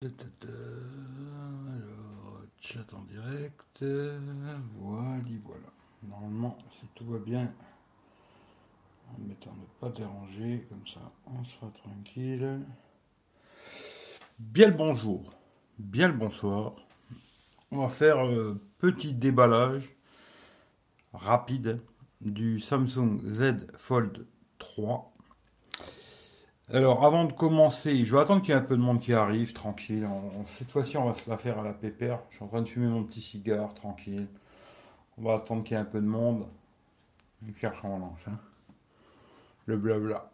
Alors, chat en direct. Voilà, voilà. Normalement, si tout va bien, en mettant ne pas déranger, comme ça, on sera tranquille. Bien le bonjour, bien le bonsoir. On va faire un petit déballage rapide du Samsung Z Fold 3 alors, avant de commencer, je vais attendre qu'il y ait un peu de monde qui arrive, tranquille. cette fois-ci, on va se la faire à la pépère. Je suis en train de fumer mon petit cigare, tranquille. On va attendre qu'il y ait un peu de monde. Et puis après, on lance. Le blabla.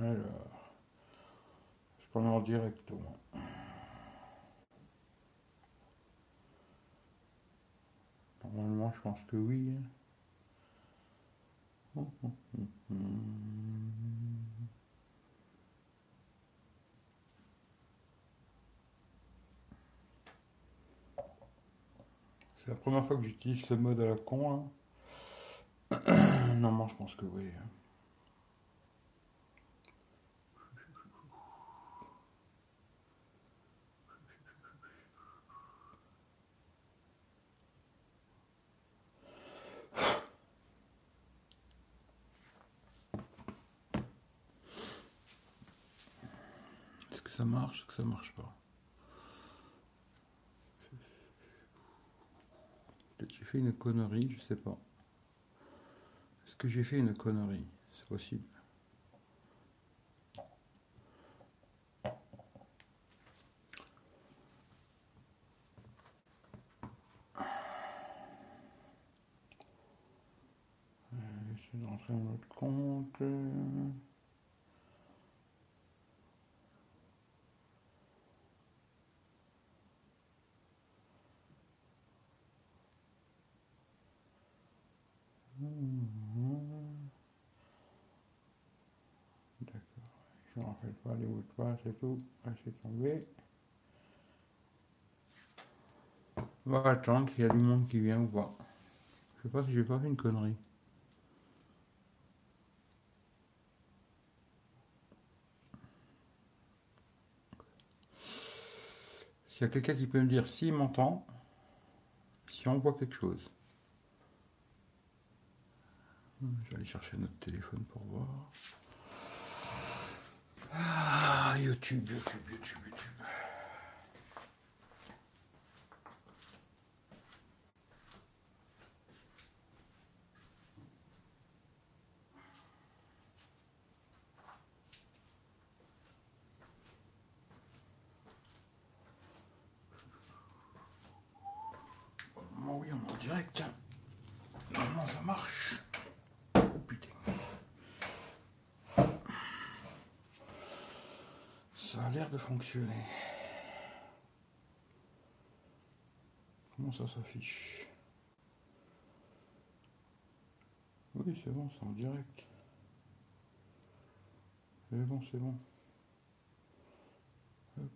Alors, je prends en directement. Normalement, je pense que oui. Hein. C'est la première fois que j'utilise ce mode à la con. Là. non, je pense que oui. Hein. Est-ce que ça marche Est-ce que ça marche pas j'ai une connerie, je sais pas. Est-ce que j'ai fait une connerie? C'est possible. Je vais rentrer dans notre compte. Je ne rappelle pas les mots de passe et tout. C'est tombé. On va attendre s'il y a du monde qui vient ou pas. Je sais pas si j'ai pas fait une connerie. S'il y a quelqu'un qui peut me dire s'il m'entend, si on voit quelque chose. Je vais aller chercher notre téléphone pour voir. Ah, YouTube, YouTube, YouTube, YouTube. Fonctionner. Comment ça s'affiche? Oui, c'est bon, c'est en direct. C'est bon, c'est bon. Hop.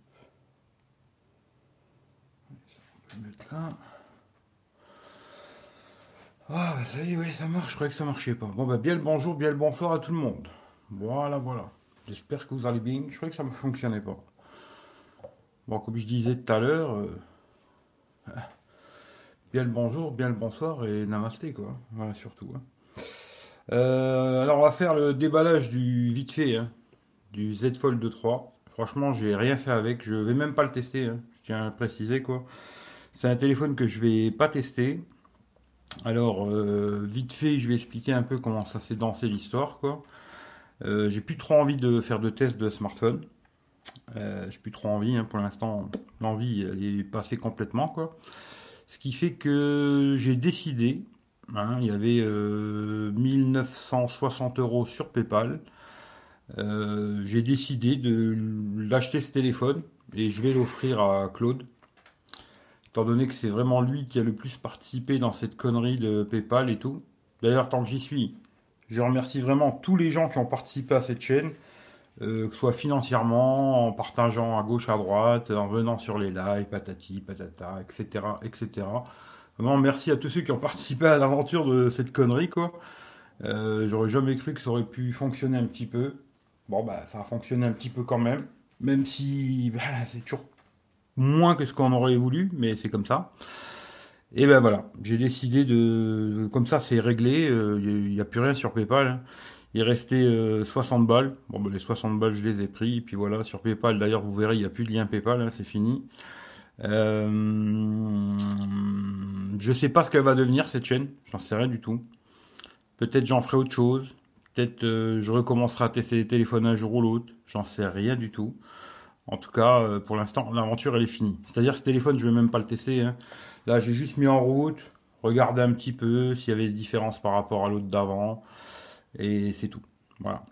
on peut mettre là. Ah, bah ça y est, oui, ça marche. Je croyais que ça marchait pas. Bon, bah, bien le bonjour, bien le bonsoir à tout le monde. Voilà, voilà. J'espère que vous allez bien. Je croyais que ça ne fonctionnait pas. Bon, comme je disais tout à l'heure, euh, bien le bonjour, bien le bonsoir et namasté, quoi. Voilà, surtout. Hein. Euh, alors, on va faire le déballage du vite fait, hein, du Z Fold 3. Franchement, j'ai rien fait avec. Je vais même pas le tester. Hein. Je tiens à préciser, quoi. C'est un téléphone que je vais pas tester. Alors, euh, vite fait, je vais expliquer un peu comment ça s'est dansé l'histoire, quoi. J'ai plus trop envie de faire de tests de smartphone. Euh, j'ai plus trop envie, hein, pour l'instant, l'envie est passée complètement. Ce qui fait que j'ai décidé, hein, il y avait 1960 euh, euros sur PayPal. j'ai décidé de l'acheter ce téléphone et je vais l'offrir à Claude. Étant donné que c'est vraiment lui qui a le plus participé dans cette connerie de PayPal et tout. D'ailleurs, tant que j'y suis, je remercie vraiment tous les gens qui ont participé à cette chaîne, euh, que ce soit financièrement, en partageant à gauche, à droite, en venant sur les lives, patati, patata, etc., etc. Vraiment, merci à tous ceux qui ont participé à l'aventure de cette connerie, quoi. Euh, j'aurais jamais cru que ça aurait pu fonctionner un petit peu. Bon, bah, ça a fonctionné un petit peu quand même. Même si bah, c'est toujours moins que ce qu'on aurait voulu, mais c'est comme ça. Et ben voilà, j'ai décidé de, comme ça c'est réglé, il n'y a, plus rien sur PayPal. Hein. Il restait 60 balles. Bon, ben, les 60 balles, je les ai pris. Et puis voilà, sur PayPal, d'ailleurs, vous verrez, il n'y a plus de lien PayPal, hein, c'est fini. Euh, je sais pas ce qu'elle va devenir cette chaîne, j'en sais rien du tout. Peut-être j'en ferai autre chose. Peut-être euh, je recommencerai à tester les téléphones un jour ou l'autre. J'en sais rien du tout. En tout cas, euh, pour l'instant, l'aventure elle est finie. C'est-à-dire ce téléphone, je vais même pas le tester. Hein. Là, j'ai juste mis en route, regardé un petit peu s'il y avait des différences par rapport à l'autre d'avant, et c'est tout. Voilà.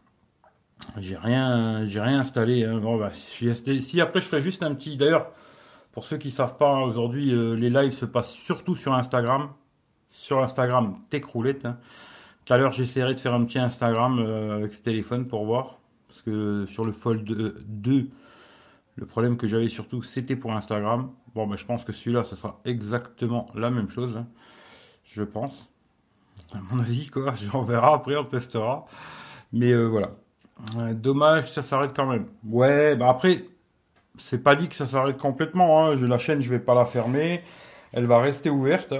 J'ai rien, j'ai rien installé. Hein. Bon, bah, si, après je ferai juste un petit. D'ailleurs, pour ceux qui savent pas, aujourd'hui, euh, les lives se passent surtout sur Instagram. Sur Instagram, Techroulette. Hein. Tout à l'heure, j'essaierai de faire un petit Instagram euh, avec ce téléphone pour voir. Parce que sur le Fold 2, le problème que j'avais surtout, c'était pour Instagram. Bon, ben, je pense que celui-là, ce sera exactement la même chose. Hein. Je pense. À mon avis, quoi. On verra après, on testera. Mais euh, voilà. dommage, ça s'arrête quand même. Ouais, bah après, c'est pas dit que ça s'arrête complètement. Hein. La chaîne, je vais pas la fermer. Elle va rester ouverte.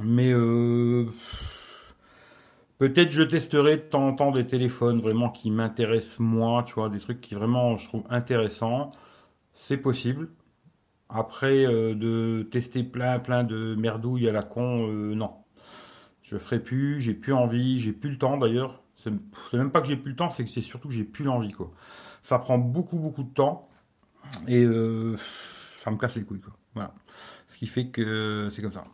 Mais euh, peut-être je testerai de temps en temps des téléphones vraiment qui m'intéressent moi, tu vois, des trucs qui vraiment je trouve intéressants. C'est possible. Après, euh, de tester plein plein de merdouilles à la con, non. Je ferai plus, j'ai plus envie, j'ai plus le temps d'ailleurs. C'est même pas que j'ai plus le temps, c'est que c'est surtout que j'ai plus l'envie quoi. Ça prend beaucoup beaucoup de temps. Et euh, ça me casse les couilles, quoi. Voilà. Ce qui fait que c'est comme ça.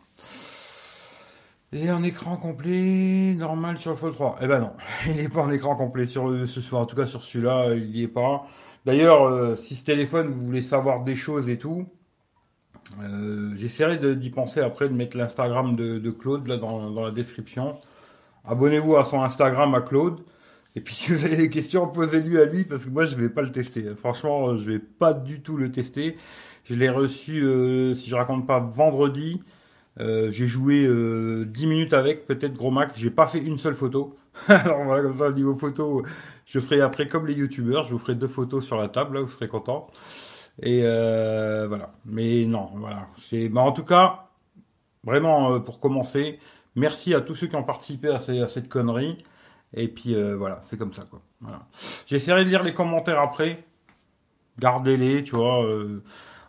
Et un écran complet normal sur le Fold 3. Eh ben non, il n'est pas en écran complet sur le, ce soir. En tout cas sur celui-là, il n'y est pas. D'ailleurs, euh, si ce téléphone vous voulez savoir des choses et tout, euh, j'essaierai d'y penser après de mettre l'Instagram de, Claude là dans, dans la description. Abonnez-vous à son Instagram à Claude. Et puis si vous avez des questions, posez-lui à lui parce que moi je vais pas le tester. Franchement, je vais pas du tout le tester. Je l'ai reçu, euh, si je raconte pas, vendredi. Euh, j'ai joué euh, 10 minutes avec, peut-être gros max. J'ai pas fait une seule photo. Alors voilà, comme ça, au niveau photo, je ferai après comme les youtubeurs. Je vous ferai deux photos sur la table, là, vous serez content. Et euh, voilà. Mais non, voilà. C'est, bah, en tout cas, vraiment, euh, pour commencer, merci à tous ceux qui ont participé à, cette connerie. Et puis euh, voilà, c'est comme ça quoi. Voilà. J'essaierai de lire les commentaires après. Gardez-les, tu vois.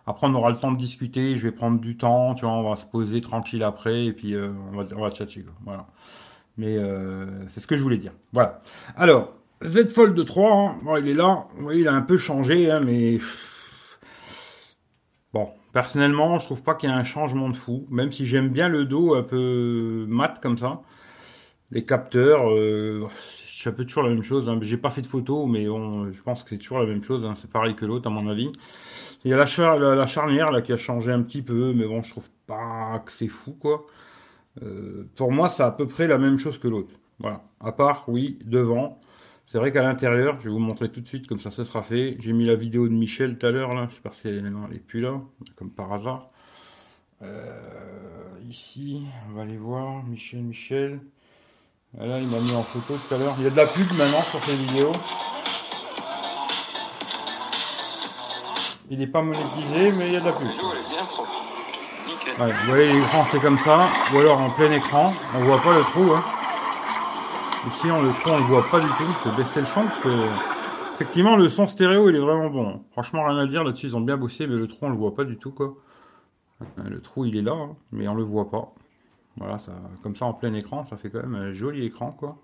Après, on aura le temps de discuter. Je vais prendre du temps, tu vois. On va se poser tranquille après et puis on va on va tchatcher quoi. Voilà. Mais c'est ce que je voulais dire. Voilà. Alors Z Fold 3, hein, bon, il est là. Il a un peu changé, hein, mais. Personnellement, je trouve pas qu'il y ait un changement de fou. Même si j'aime bien le dos un peu mat comme ça. Les capteurs, euh, c'est un peu toujours la même chose. Hein. J'ai pas fait de photos, mais je pense que c'est toujours la même chose. Hein. C'est pareil que l'autre, à mon avis. Il y a la, la, charnière là qui a changé un petit peu, mais bon, je trouve pas que c'est fou, quoi. Euh, pour moi, c'est à peu près la même chose que l'autre. Voilà. À part, oui, devant. C'est vrai qu'à l'intérieur, je vais vous montrer tout de suite, comme ça, ça sera fait. J'ai mis la vidéo de Michel tout à l'heure, là. J'espère qu'elle est plus là, comme par hasard. Euh, ici, on va aller voir. Michel, Michel. Là, il m'a mis en photo tout à l'heure. Il y a de la pub maintenant sur ces vidéos. Il n'est pas monétisé, mais il y a de la pub. vous voyez, l'écran c'est comme ça, ou alors en plein écran, on voit pas le trou. Hein. Ici, on, le trou, on le voit pas du tout. Je vais baisser le son parce que, effectivement, le son stéréo, il est vraiment bon. Franchement, rien à dire là-dessus, ils ont bien bossé, mais le trou, on le voit pas du tout, quoi. Le trou, il est là, hein, mais on le voit pas. Voilà, ça, comme ça en plein écran, ça fait quand même un joli écran, quoi.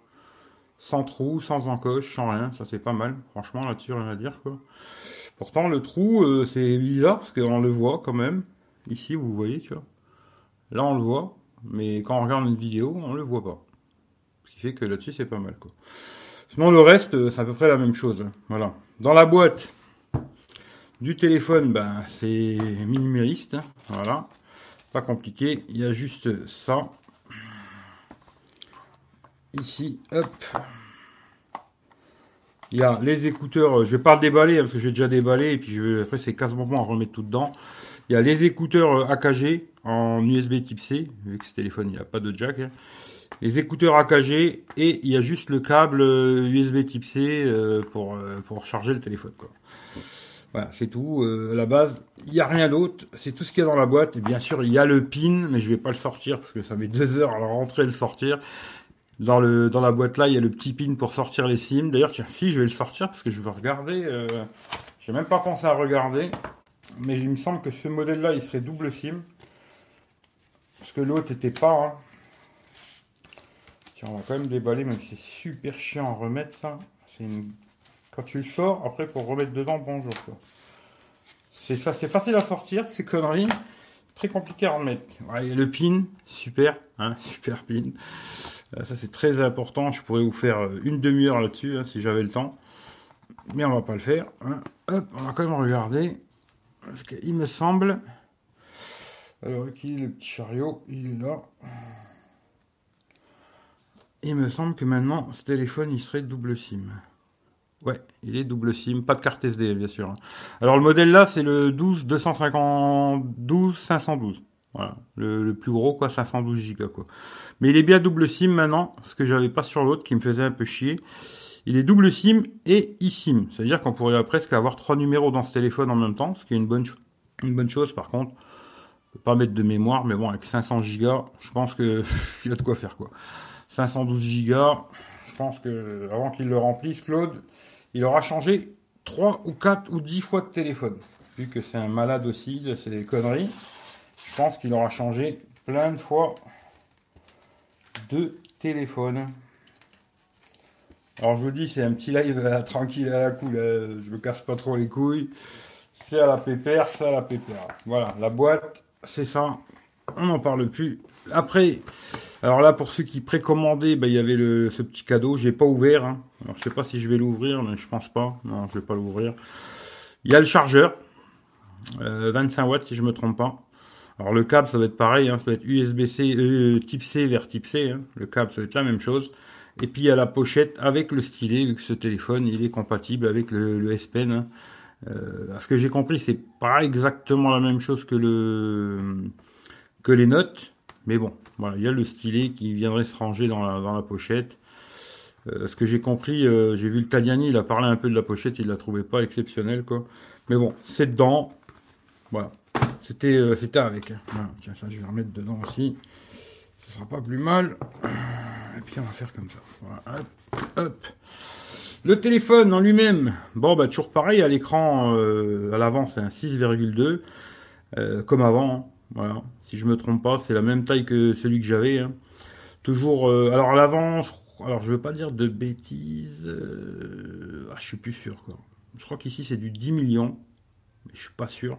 Sans trou, sans encoche, sans rien, ça c'est pas mal. Franchement, là-dessus, rien à dire, quoi. Pourtant, le trou, euh, c'est bizarre, parce qu'on le voit quand même. Ici, vous voyez, tu vois. Là, on le voit, mais quand on regarde une vidéo, on le voit pas. Fait que là-dessus, c'est pas mal, quoi. Sinon, le reste, euh, c'est à peu près la même chose. Hein. Voilà. Dans la boîte du téléphone, ben, c'est minimaliste. Hein. Voilà compliqué, il y a juste ça. Ici, hop. Il y a les écouteurs, je vais pas déballer hein, parce que j'ai déjà déballé et puis je après c'est quasiment à remettre tout dedans. Il y a les écouteurs AKG en USB type C, vu que ce téléphone il n'y a pas de jack. Hein. Les écouteurs AKG et il y a juste le câble USB type C euh, pour, euh, pour charger le téléphone. Quoi. Voilà, c'est tout. Euh, la base, il n'y a rien d'autre. C'est tout ce qu'il y a dans la boîte. Bien sûr, il y a le pin, mais je vais pas le sortir parce que ça met deux heures à le rentrer et le sortir. Dans, la boîte là, il y a le petit pin pour sortir les SIM. D'ailleurs, tiens, si, je vais le sortir parce que je veux regarder. Euh, J'ai même pas pensé à regarder. Mais il me semble que ce modèle là, il serait double SIM. Parce que l'autre n'était pas. Hein. On va quand même déballer, même si c'est super chiant à remettre ça. Quand tu le sors, après pour remettre dedans, bonjour. C'est facile à sortir, ces conneries. Très compliqué à remettre. le pin, super, hein, super pin. Euh, ça c'est très important. Je pourrais vous faire euh, une demi-heure là-dessus hein, si j'avais le temps. Mais on va pas le faire. Hein. Hop, on va quand même regarder. Parce qu'il me semble. Alors, qui est le petit chariot? Il est là. Il me semble que maintenant, ce téléphone, il serait double SIM. Ouais, il est double SIM, pas de carte SD, bien sûr. Alors, le modèle là, c'est le 12 252 512. Voilà, le, plus gros, quoi, 512 Go, quoi. Mais il est bien double SIM maintenant, ce que j'avais pas sur l'autre, qui me faisait un peu chier. Il est double SIM et eSIM. C'est-à-dire qu'on pourrait presque avoir trois numéros dans ce téléphone en même temps, ce qui est une bonne, une bonne chose. Par contre, pas mettre de mémoire, mais bon, avec 500 Go, je pense qu'il y a de quoi faire, quoi. 512 Go, je pense que avant qu'il le remplisse, Claude, il aura changé 3 ou 4 ou 10 fois de téléphone. Vu que c'est un malade aussi de ces conneries, je pense qu'il aura changé plein de fois de téléphone. Alors je vous dis, c'est un petit live tranquille à la cool, je me casse pas trop les couilles. C'est à la pépère, c'est à la pépère. Voilà, la boîte, c'est ça. On n'en parle plus. Après, alors là, pour ceux qui précommandaient, ben, il y avait le, ce petit cadeau. J'ai pas ouvert. Hein. Alors, je sais pas si je vais l'ouvrir, mais je pense pas. Non, je vais pas l'ouvrir. Il y a le chargeur. 25 euh, watts, si je me trompe pas. Alors, le câble, ça va être pareil. Hein. Ça va être USB-C, euh, type C vers type C. Hein. Le câble, ça va être la même chose. Et puis, il y a la pochette avec le stylet, vu que ce téléphone, il est compatible avec le, le S Pen. Hein. Euh, ce que j'ai compris, c'est pas exactement la même chose que le les notes. Mais bon, voilà, il y a le stylet qui viendrait se ranger dans la, dans la pochette. Euh, ce que j'ai compris, euh, j'ai vu le Tagliani, il a parlé un peu de la pochette, il la trouvait pas exceptionnelle, quoi. Mais bon, c'est dedans. Voilà. C'était euh, c'était avec. Hein. Tiens, ça, je vais remettre dedans aussi. Ce sera pas plus mal. Et puis on va faire comme ça. Le téléphone en lui-même, bon bah toujours pareil à l'écran à l'avant c'est un 6,2 comme avant. Hein. Voilà. Si je me trompe pas, c'est la même taille que celui que j'avais. Hein. Toujours. Euh, alors à l'avant, je, alors je veux pas dire de bêtises. Euh, ah, je suis plus sûr. Quoi. Je crois qu'ici c'est du 10 millions, mais je suis pas sûr.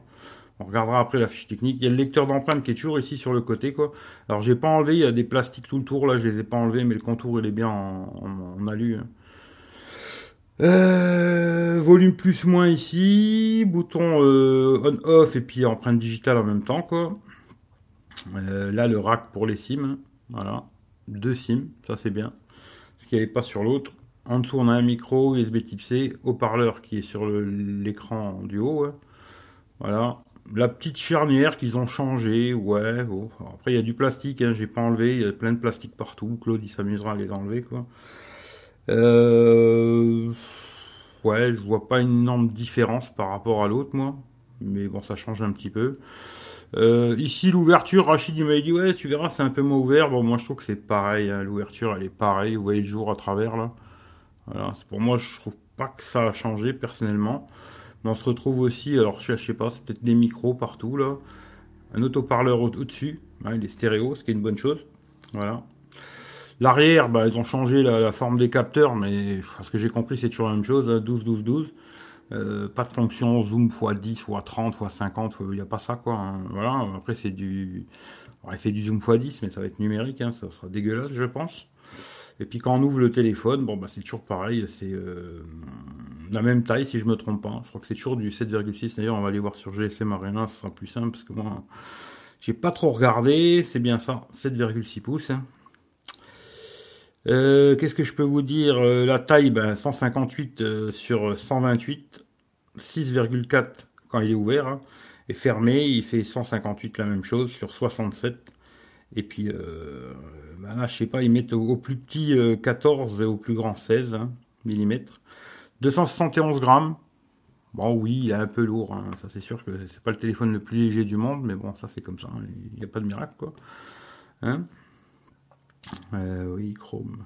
On regardera après la fiche technique. Il y a le lecteur d'empreinte qui est toujours ici sur le côté, quoi. Alors j'ai pas enlevé, il y a des plastiques tout le tour là, je les ai pas enlevés, mais le contour il est bien en, alu. Hein. Euh, volume plus moins ici, bouton euh, on off et puis empreinte digitale en même temps quoi. Euh, là le rack pour les SIM, voilà, deux SIM, ça c'est bien, ce qui avait pas sur l'autre. En dessous on a un micro USB Type C, haut-parleur qui est sur l'écran du haut, voilà. La petite charnière qu'ils ont changé, ouais. Après il y a du plastique, hein, j'ai pas enlevé, il y a plein de plastique partout. Claude il s'amusera à les enlever quoi. Euh, ouais, je vois pas une énorme différence par rapport à l'autre, moi. Mais bon, ça change un petit peu. Euh, ici, l'ouverture, Rachid il m'a dit ouais, tu verras, c'est un peu moins ouvert. Bon, moi je trouve que c'est pareil. Hein. L'ouverture, elle est pareille. Vous voyez le jour à travers là. Voilà. Pour moi, je trouve pas que ça a changé personnellement. Mais on se retrouve aussi, alors je sais pas, c'est peut-être des micros partout là. Un autoparleur au-dessus. Hein, il est stéréo, ce qui est une bonne chose. Voilà. L'arrière, bah, ils ont changé la, forme des capteurs, mais ce que j'ai compris, c'est toujours la même chose, 12, 12, 12. pas de fonction zoom x10, x30, x50, il n'y a pas ça, quoi. Hein. Voilà, après, c'est du. il fait du zoom x10, mais ça va être numérique, hein, ça sera dégueulasse, je pense. Et puis quand on ouvre le téléphone, bon, bah, c'est toujours pareil, c'est euh, la même taille, si je me trompe pas. Je crois que c'est toujours du 7,6. D'ailleurs, on va aller voir sur GSM Arena, ce sera plus simple, parce que moi, j'ai pas trop regardé, c'est bien ça, 7,6 pouces. Hein. Euh, qu'est-ce que je peux vous dire euh, La taille, ben, 158 euh, sur 128, 6,4 quand il est ouvert. Hein. Et fermé, il fait 158 la même chose sur 67. Et puis ben là, je sais pas, ils mettent au, plus petit 14 et au plus grand 16 mm. 271 grammes. Bon, oui, il est un peu lourd. hein. Ça, c'est sûr que c'est pas le téléphone le plus léger du monde, mais bon, ça, c'est comme ça. hein. Il n'y a pas de miracle, quoi. Hein Euh, Oui, Chrome.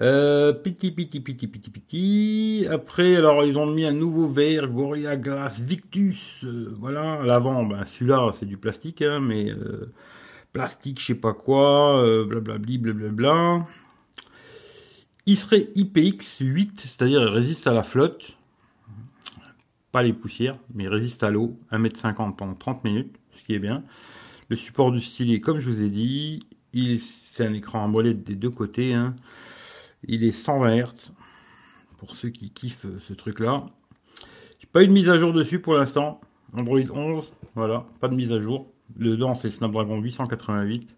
Euh, piti, piti, piti, piti. Après, alors, ils ont mis un nouveau verre, Gorilla Glass Victus. euh, voilà, l'avant, ben, celui-là, c'est du plastique, hein, mais euh, plastique, je sais pas quoi, blablabli, blablabla. Il serait IPX8, c'est-à-dire il résiste à la flotte, pas les poussières, mais résiste à l'eau, 1m50 pendant 30 minutes, ce qui est bien. Le support du stylet, comme je vous ai dit, il- c'est un écran AMOLED des deux côtés. hein. Il est 120 Hz, pour ceux qui kiffent euh, ce truc-là. Pas eu de mise à jour dessus pour l'instant. Android 11, voilà, pas de mise à jour. Dedans, c'est Snapdragon 888.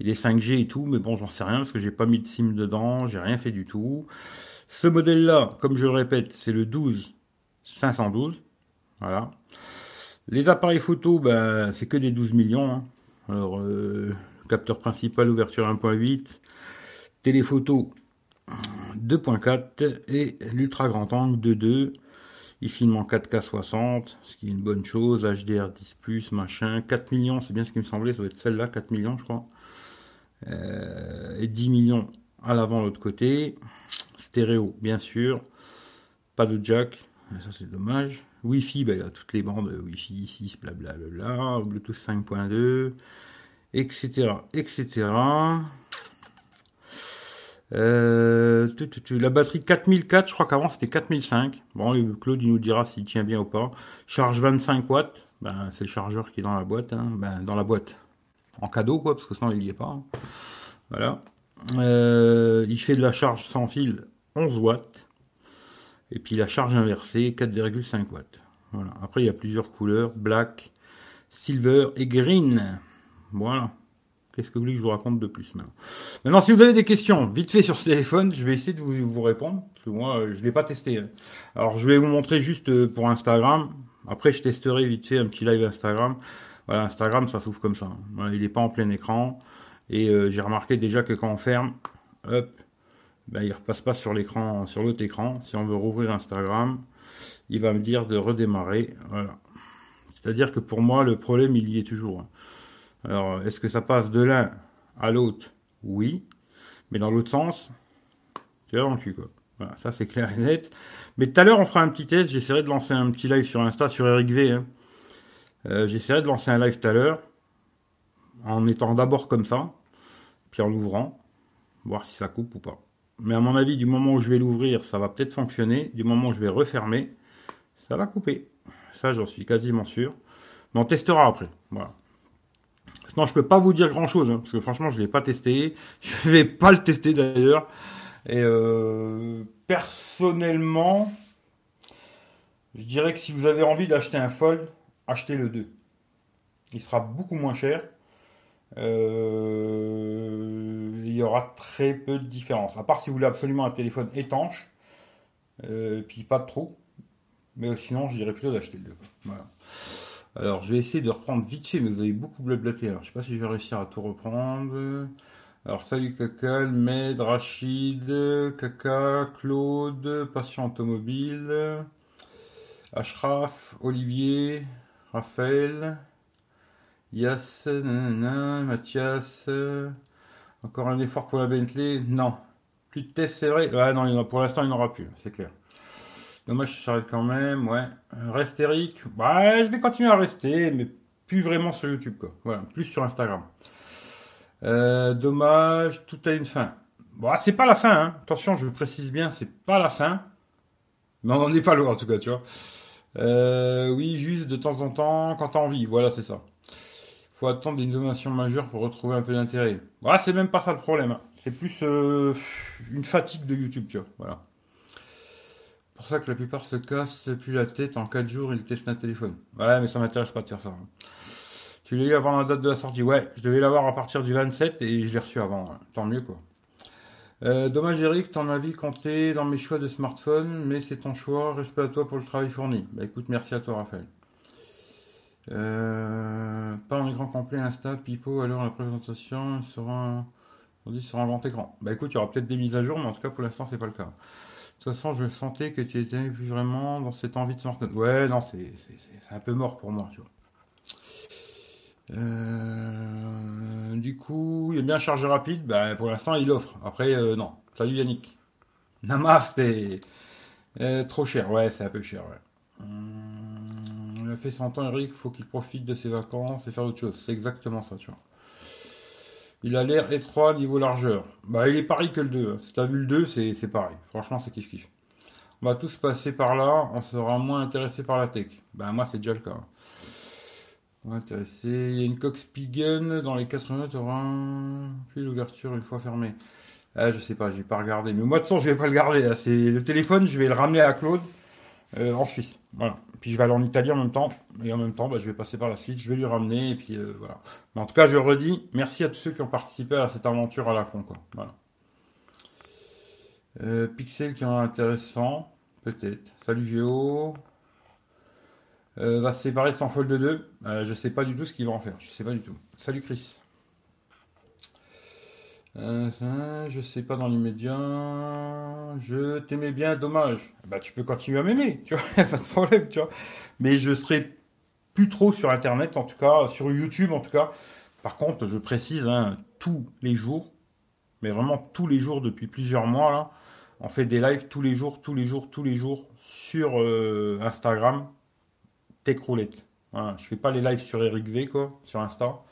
Il est 5G et tout, mais bon, j'en sais rien parce que j'ai pas mis de SIM dedans, j'ai rien fait du tout. Ce modèle-là, comme je le répète, c'est le 12 512. Voilà. Les appareils photo, ben, c'est que des 12 millions. hein. Alors, euh, capteur principal, ouverture 1.8, téléphoto 2.4 et l'ultra grand angle 2.2. Il filme en 4K 60, ce qui est une bonne chose. HDR 10+, machin. 4 millions, c'est bien ce qui me semblait, ça doit être celle-là, 4 millions, je crois. Euh, et 10 millions à l'avant, l'autre côté. Stéréo, bien sûr. Pas de jack, ça c'est dommage. Wi-Fi, ben, il a toutes les bandes Wi-Fi 6, blablabla. Bluetooth 5.2, etc. etc. Euh, la batterie 4004, je crois qu'avant c'était 4005. Bon, Claude il nous dira s'il tient bien ou pas. Charge 25 watts. Ben, c'est le chargeur qui est dans la boîte. hein. Ben, dans la boîte. En cadeau, quoi, parce que sinon il n'y est pas. hein. Voilà. Euh, il fait de la charge sans fil 11 watts. Et puis la charge inversée 4,5 watts. Voilà. Après, il y a plusieurs couleurs black, silver et green. Voilà. Qu'est-ce que vous voulez que je vous raconte de plus maintenant? Maintenant, si vous avez des questions, vite fait sur ce téléphone, je vais essayer de vous, répondre. Parce que moi, je ne l'ai pas testé. hein. Alors, je vais vous montrer juste euh, pour Instagram. Après, je testerai vite fait un petit live Instagram. Voilà, Instagram, ça s'ouvre comme ça. Il n'est pas en plein écran. Et euh, j'ai remarqué déjà que quand on ferme, hop, ben, il ne repasse pas sur l'écran, sur l'autre écran. Si on veut rouvrir Instagram, il va me dire de redémarrer. Voilà. C'est-à-dire que pour moi, le problème, il y est toujours. Alors, est-ce que ça passe de l'un à l'autre? Oui. Mais dans l'autre sens, tu vas dans le cul, quoi. Voilà, ça c'est clair et net. Mais tout à l'heure, on fera un petit test. J'essaierai de lancer un petit live sur Insta, sur Eric V. hein. Euh, J'essaierai de lancer un live tout à l'heure, en étant d'abord comme ça, puis en l'ouvrant, voir si ça coupe ou pas. Mais à mon avis, du moment où je vais l'ouvrir, ça va peut-être fonctionner. Du moment où je vais refermer, ça va couper. Ça, j'en suis quasiment sûr. Mais on testera après. Voilà. Sinon, je peux pas vous dire grand chose, parce que franchement, je l'ai pas testé. Je vais pas le tester d'ailleurs. Et euh, personnellement, je dirais que si vous avez envie d'acheter un Fold, achetez le 2. Il sera beaucoup moins cher. Euh, il y aura très peu de différence. À part si vous voulez absolument un téléphone étanche, euh, puis pas de trou. Mais sinon, je dirais plutôt d'acheter le 2. Voilà. Alors, je vais essayer de reprendre vite fait, mais vous avez beaucoup blablaté. Alors, je sais pas si je vais réussir à tout reprendre. Alors, salut Kaka, Med, Rachid, Kaka, Claude, Passion Automobile, Ashraf, Olivier, Raphaël, Yass, Mathias. Encore un effort pour la Bentley? Non. Plus de tests, c'est vrai? Ah non, pour l'instant, il n'y en aura plus, c'est clair. Dommage, je s'arrête quand même, ouais. Euh, Reste Eric. Bah, je vais continuer à rester, mais plus vraiment sur YouTube, quoi. Voilà, plus sur Instagram. Euh, dommage, tout a une fin. Bon, ah, c'est pas la fin, hein. Attention, je précise bien, c'est pas la fin. Mais on n'en est pas loin, en tout cas, tu vois. Euh, oui, juste de temps en temps, quand t'as envie. Voilà, c'est ça. Faut attendre des innovations majeures pour retrouver un peu d'intérêt. Voilà, c'est même pas ça le problème. hein. C'est plus une fatigue de YouTube, tu vois. Voilà. Pour ça que la plupart se cassent plus la tête. En 4 jours, ils testent un téléphone. Ouais, mais ça m'intéresse pas de faire ça. hein. Tu l'as eu avant la date de la sortie? Ouais, je devais l'avoir à partir du 27 et je l'ai reçu avant. hein. Tant mieux, quoi. Euh, dommage, Eric, ton avis comptait dans mes choix de smartphone, mais c'est ton choix. Respect à toi pour le travail fourni. Bah écoute, merci à toi, Raphaël. Euh, pas en écran complet, Insta, Pipo, alors la présentation sera, on dit, sera en grand écran. Bah écoute, il y aura peut-être des mises à jour, mais en tout cas, pour l'instant, c'est pas le cas. Toute façon, je sentais que tu étais plus vraiment dans cette envie de smartphone. Ouais, non, c'est un peu mort pour moi, tu vois. Euh, du coup, il y a bien un chargeur rapide. Ben, pour l'instant, il offre. Après, euh, non. Salut Yannick. Namaste. Euh, trop cher. Ouais, c'est un peu cher. Ouais. Hum, il a fait 100 ans, Eric. Faut qu'il profite de ses vacances et faire autre chose. C'est exactement ça, tu vois. Il a l'air étroit niveau largeur. Bah, il est pareil que le 2. Si t'as vu le 2, c'est pareil. Franchement, c'est kiff kiff. On va tous passer par là. On sera moins intéressé par la tech. Bah, moi, c'est déjà le cas. Intéressé. Il y a une coque dans les 80 tu auras puis l'ouverture une fois fermée. Ah, je sais pas, j'ai pas regardé. Mais moi, de toute façon, je vais pas le garder. C'est le téléphone, je vais le ramener à Claude euh, en Suisse. Voilà. Puis je vais aller en Italie en même temps. Et en même temps, bah, je vais passer par la Suisse, je vais lui ramener. Et puis euh, voilà. Mais en tout cas, je redis, merci à tous ceux qui ont participé à cette aventure à la con. Quoi. Voilà. Euh, Pixel qui est intéressant, peut-être. Salut Géo. Va se séparer de son fold 2. Euh, je sais pas du tout ce qu'il va en faire. Je sais pas du tout. Salut Chris. Euh, je sais pas dans l'immédiat. Je t'aimais bien, dommage. Bah tu peux continuer à m'aimer, tu vois, pas de problème, tu vois. Mais je serai plus trop sur internet, en tout cas, sur YouTube en tout cas. Par contre, je précise, hein, tous les jours, mais vraiment tous les jours depuis plusieurs mois on fait des lives tous les jours, tous les jours, tous les jours sur euh, Instagram Tech Roulette. Je fais pas les lives sur Eric V, sur Insta.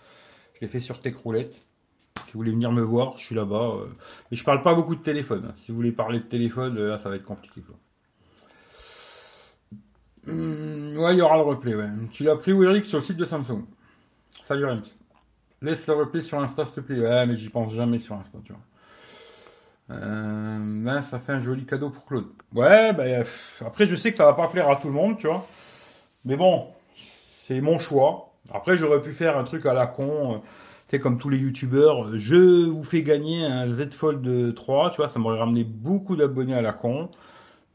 Je les fais sur Tech Roulette. Vous voulez venir me voir, je suis là-bas. Euh. Mais je parle pas beaucoup de téléphone. Si vous voulez parler de téléphone, là, ça va être compliqué. Hum, ouais, il y aura le replay. Tu l'as pris où, Eric, sur le site de Samsung Salut, Rems. Laisse le replay sur Insta, s'il te plaît. Ouais, mais j'y pense jamais sur Insta, tu vois. Euh, ben, ça fait un joli cadeau pour Claude. Ouais, ben, après, je sais que ça va pas plaire à tout le monde, tu vois. Mais bon, c'est mon choix. Après, j'aurais pu faire un truc à la con, euh, comme tous les youtubeurs. Je vous fais gagner un Z Fold 3, tu vois, ça m'aurait ramené beaucoup d'abonnés à la con.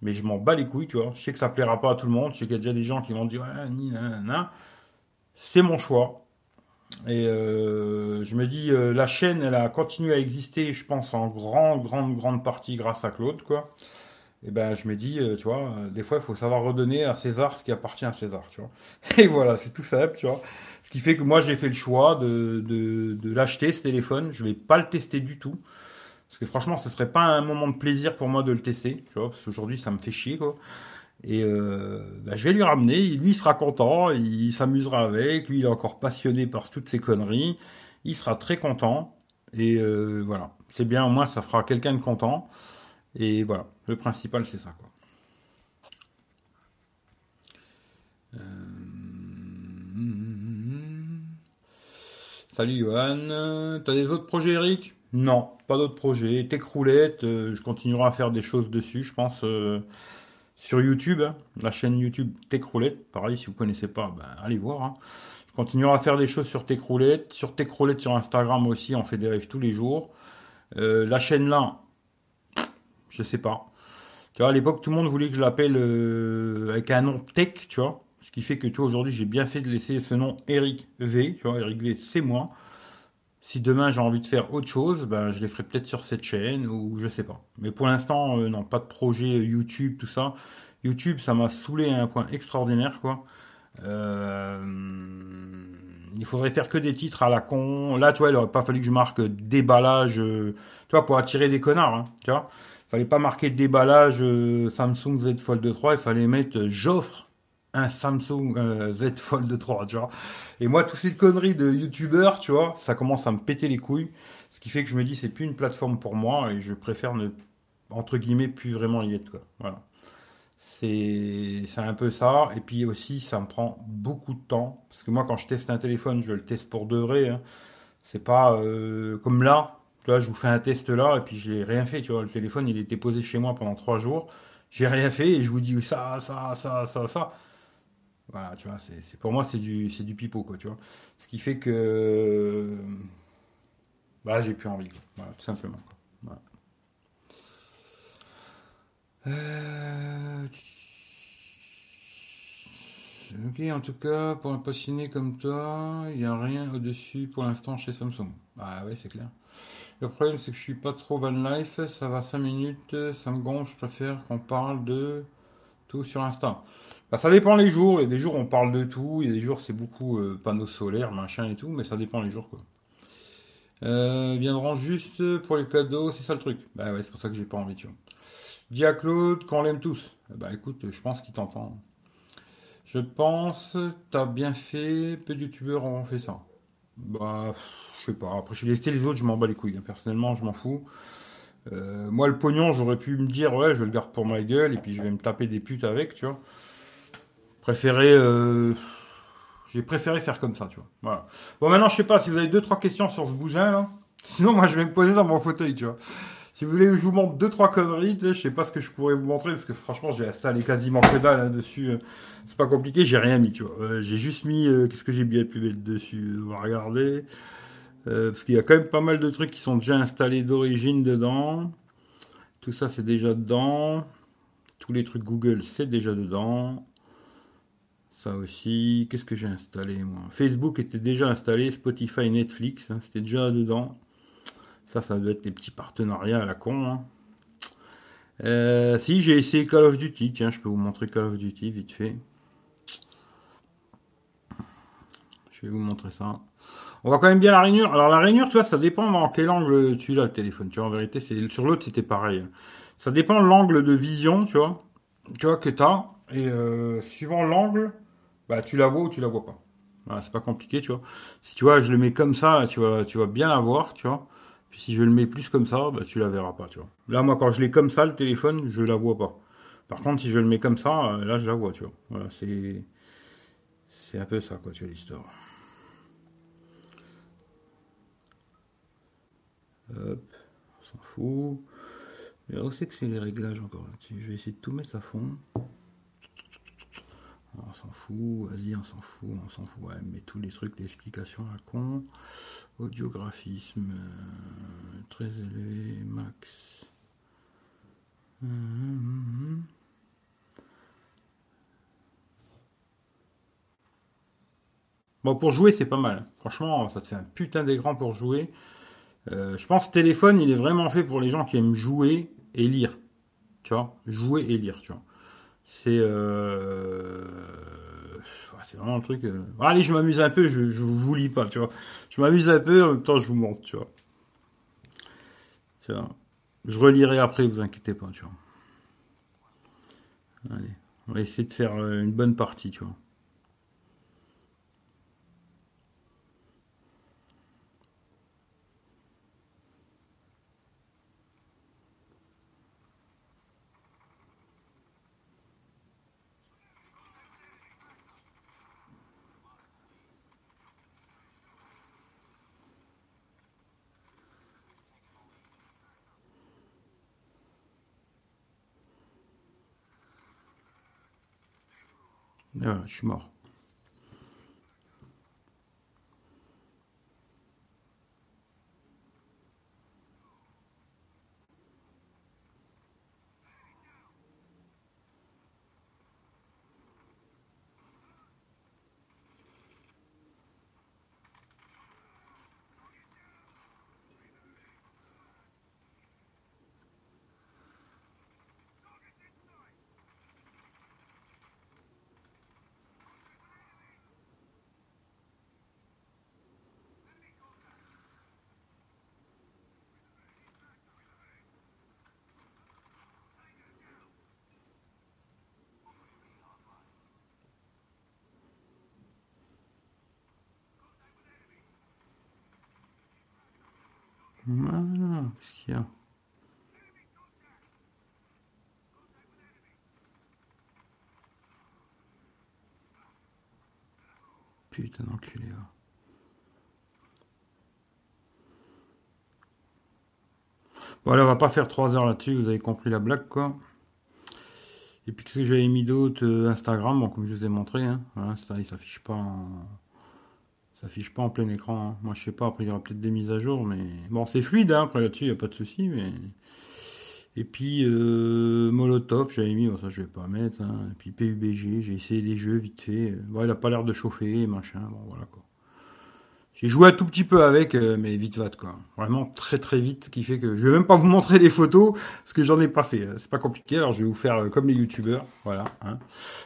Mais je m'en bats les couilles, tu vois. Je sais que ça plaira pas à tout le monde. Je sais qu'il y a déjà des gens qui vont dire, ni. C'est mon choix. Et euh, je me dis, euh, la chaîne, elle a continué à exister, je pense, en grande, grande, grande partie grâce à Claude, quoi et eh ben je me dis, euh, tu vois, des fois il faut savoir redonner à César ce qui appartient à César, tu vois. Et voilà, c'est tout simple, tu vois. Ce qui fait que moi j'ai fait le choix de, de, l'acheter ce téléphone. Je vais pas le tester du tout. Parce que franchement, ce serait pas un moment de plaisir pour moi de le tester, tu vois, parce qu'aujourd'hui ça me fait chier, quoi. Et euh, ben, je vais lui ramener, il, sera content, il s'amusera avec, lui il est encore passionné par toutes ces conneries, il sera très content, et euh, voilà. C'est bien, au moins ça fera quelqu'un de content. Et voilà, le principal c'est ça. Quoi. Salut Johan. T'as des autres projets Eric? Non, pas d'autres projets. Tech roulette, euh, je continuerai à faire des choses dessus, je pense. Euh, sur YouTube, hein. la chaîne YouTube Tech Roulette, pareil, si vous connaissez pas, ben, allez voir. Hein. Je continuerai à faire des choses sur Tech Roulette. Sur Tech Roulette sur Instagram aussi, on fait des lives tous les jours. la chaîne là, je sais pas. Tu vois, à l'époque, tout le monde voulait que je l'appelle euh, avec un nom tech, tu vois. Ce qui fait que, tu vois, aujourd'hui, j'ai bien fait de laisser ce nom Eric V. Tu vois, Eric V, c'est moi. Si demain j'ai envie de faire autre chose, ben, je les ferai peut-être sur cette chaîne ou je sais pas. Mais pour l'instant, euh, non, pas de projet YouTube, tout ça. YouTube, ça m'a saoulé à un point extraordinaire, quoi. Euh, il faudrait faire que des titres à la con. Là, tu vois, il aurait pas fallu que je marque déballage, tu vois, pour attirer des connards, hein, tu vois fallait pas marquer déballage euh, Samsung Z Fold 3, il fallait mettre euh, j'offre un Samsung euh, Z Fold 3, tu vois. Et moi, toutes ces conneries de youtubeurs, tu vois, ça commence à me péter les couilles. Ce qui fait que je me dis, c'est plus une plateforme pour moi et je préfère ne, entre guillemets, plus vraiment y être, quoi. Voilà. C'est, un peu ça. Et puis aussi, ça me prend beaucoup de temps. Parce que moi, quand je teste un téléphone, je le teste pour de vrai. Hein. C'est pas comme là, je vous fais un test là, et puis j'ai rien fait, tu vois. Le téléphone, il était posé chez moi pendant trois jours. J'ai rien fait, et je vous dis ça, ça, ça, ça, ça. Voilà, tu vois, c'est, pour moi, c'est du, c'est du pipeau, quoi, tu vois. Ce qui fait que. Bah, j'ai plus envie, Voilà, tout simplement, Voilà. Euh, ok, en tout cas, pour un passionné comme toi, il n'y a rien au-dessus pour l'instant chez Samsung. Ah ouais, c'est clair. Le problème, c'est que je suis pas trop van life. Ça va 5 minutes, ça me. Je préfère qu'on parle de tout sur Insta. Bah, ça dépend les jours. Il y a des jours, on parle de tout. Il y a des jours, c'est beaucoup euh, panneaux solaires, machin et tout. Mais ça dépend les jours, quoi. Euh, viendront juste pour les cadeaux, c'est ça le truc. Bah ouais, c'est pour ça que j'ai pas envie, tu vois. Dis à Claude qu'on l'aime tous. Bah écoute, je pense qu'il t'entend. Je pense, t'as bien fait, peu de youtubeurs ont fait ça. Bah, je sais pas. Après, j'ai laissé les autres, je m'en bats les couilles. Hein. Personnellement, je m'en fous. Euh, moi, le pognon, j'aurais pu me dire, ouais, je le garde pour ma gueule et puis je vais me taper des putes avec, tu vois. Préféré. Euh, j'ai préféré faire comme ça, tu vois. Voilà. Bon, maintenant, je sais pas si vous avez deux, trois questions sur ce bousin, là. Sinon, moi, je vais me poser dans mon fauteuil, tu vois. Si vous voulez que je vous montre deux, trois conneries, je sais pas ce que je pourrais vous montrer, parce que franchement, j'ai installé quasiment que dalle hein, dessus. C'est pas compliqué, j'ai rien mis, tu vois. Euh, j'ai juste mis, qu'est-ce que j'ai bien pu mettre dessus? On va regarder. Euh, parce qu'il y a quand même pas mal de trucs qui sont déjà installés d'origine dedans. Tout ça, c'est déjà dedans. Tous les trucs Google, c'est déjà dedans. Ça aussi. Qu'est-ce que j'ai installé, moi? Facebook était déjà installé. Spotify, Netflix, hein, c'était déjà dedans. Ça, ça doit être des petits partenariats à la con. Hein. Euh, si, j'ai essayé Call of Duty. Tiens, je peux vous montrer Call of Duty vite fait. Je vais vous montrer ça. On voit quand même bien la rainure. Alors la rainure, tu vois, ça dépend dans quel angle tu l'as le téléphone. Tu vois, en vérité, c'est sur l'autre c'était pareil. Ça dépend de l'angle de vision, tu vois, tu vois que t'as. Et euh, suivant l'angle, bah tu la vois ou tu la vois pas. Voilà, c'est pas compliqué, tu vois. Si tu vois, je le mets comme ça, tu tu vas bien la voir, tu vois. Puis si je le mets plus comme ça, bah tu la verras pas, tu vois. Là, moi, quand je l'ai comme ça, le téléphone, je la vois pas. Par contre, si je le mets comme ça, euh, là, je la vois, tu vois. Voilà, c'est c'est un peu ça, quoi, tu vois, l'histoire. Hop, on s'en fout. Mais on sait que c'est les réglages encore? Là-dessus. Je vais essayer de tout mettre à fond. On s'en fout, vas-y, on s'en fout, on s'en fout. Ouais, mais tous les trucs, l'explication à con. Audiographisme, euh, très élevé, max. Hum, hum, hum, bon, pour jouer, c'est pas mal. Franchement, ça te fait un putain d'écran pour jouer. Euh, je pense que téléphone, il est vraiment fait pour les gens qui aiment jouer et lire. Tu vois, jouer et lire, tu vois. C'est euh... c'est vraiment un truc. Euh, allez, je m'amuse un peu, je, je vous lis pas, tu vois. Je m'amuse un peu, en même temps, je vous montre, tu vois. Je relirai après, vous inquiétez pas, tu vois. Allez, on va essayer de faire euh, une bonne partie, tu vois. Voilà, je suis mort. Voilà, qu'est-ce qu'il y a? Putain d'enculé là. Voilà, on va pas faire 3 heures là-dessus, vous avez compris la blague quoi. Et puis qu'est-ce que j'avais mis d'autre euh, Instagram, bon, comme je vous ai montré, hein. Voilà, il s'affiche pas en ça affiche pas en plein écran. Hein. Moi, je sais pas, après, il y aura peut-être des mises à jour, mais bon, c'est fluide, hein. après là-dessus, il n'y a pas de souci. Mais... Et puis, euh, Molotov, j'avais mis, bon, ça, je vais pas mettre. Hein. Et puis, PUBG, j'ai essayé des jeux vite fait. Bon, il a pas l'air de chauffer, machin, bon, voilà quoi. J'ai joué un tout petit peu avec, euh, mais vite va quoi. Vraiment très très vite, ce qui fait que je vais même pas vous montrer des photos, parce que j'en ai pas fait. C'est pas compliqué, alors je vais vous faire euh, comme les youtubeurs. Voilà. Hein.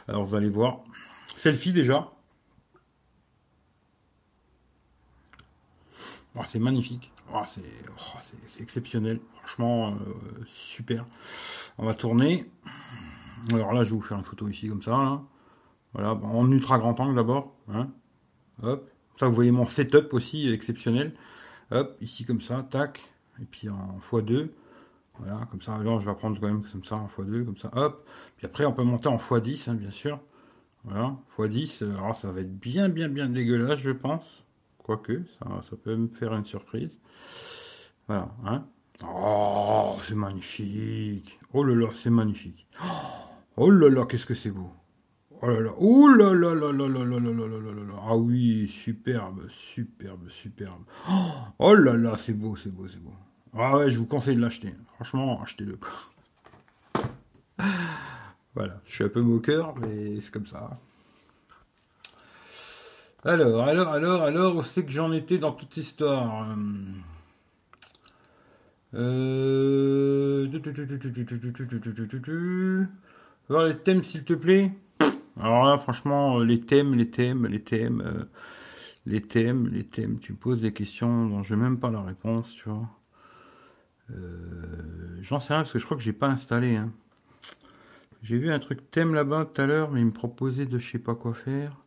Alors vous allez voir. Selfie déjà. Oh, c'est magnifique. Oh, oh, c'est exceptionnel. Franchement, euh, super. On va tourner. Alors là, je vais vous faire une photo ici comme ça. Voilà, en ultra grand angle d'abord. Hein. Hop. Ça, vous voyez mon setup aussi exceptionnel. Hop, ici comme ça, tac. Et puis en x2. Voilà, comme ça. Alors, je vais prendre quand même comme ça en x2, comme ça. Hop. Puis après, on peut monter en x10, hein, bien sûr. Voilà, x10. Alors, ça va être bien, bien, bien dégueulasse, je pense. Quoique, ça, peut me faire une surprise. Voilà, hein. Oh, c'est magnifique. Oh là là, c'est magnifique. Oh là là, qu'est-ce que c'est beau. Oh là là, oh là là là là là là là là là là Ah oui, superbe, superbe, superbe. Oh là là, c'est beau, c'est beau, c'est beau. Ah ouais, je vous conseille de l'acheter. Franchement, achetez-le. Voilà, je suis un peu moqueur, mais c'est comme ça. Alors, alors, alors, alors, où c'est que j'en étais dans toute histoire euh... Les thèmes, s'il te plaît. Alors là, franchement, les thèmes, les thèmes, les thèmes, les thèmes, les thèmes. Tu me poses des questions dont je n'ai même pas la réponse, tu vois. J'en sais rien parce que je crois que j'ai pas installé. J'ai vu un truc thème là-bas tout à l'heure, mais il me proposait de je sais pas quoi faire.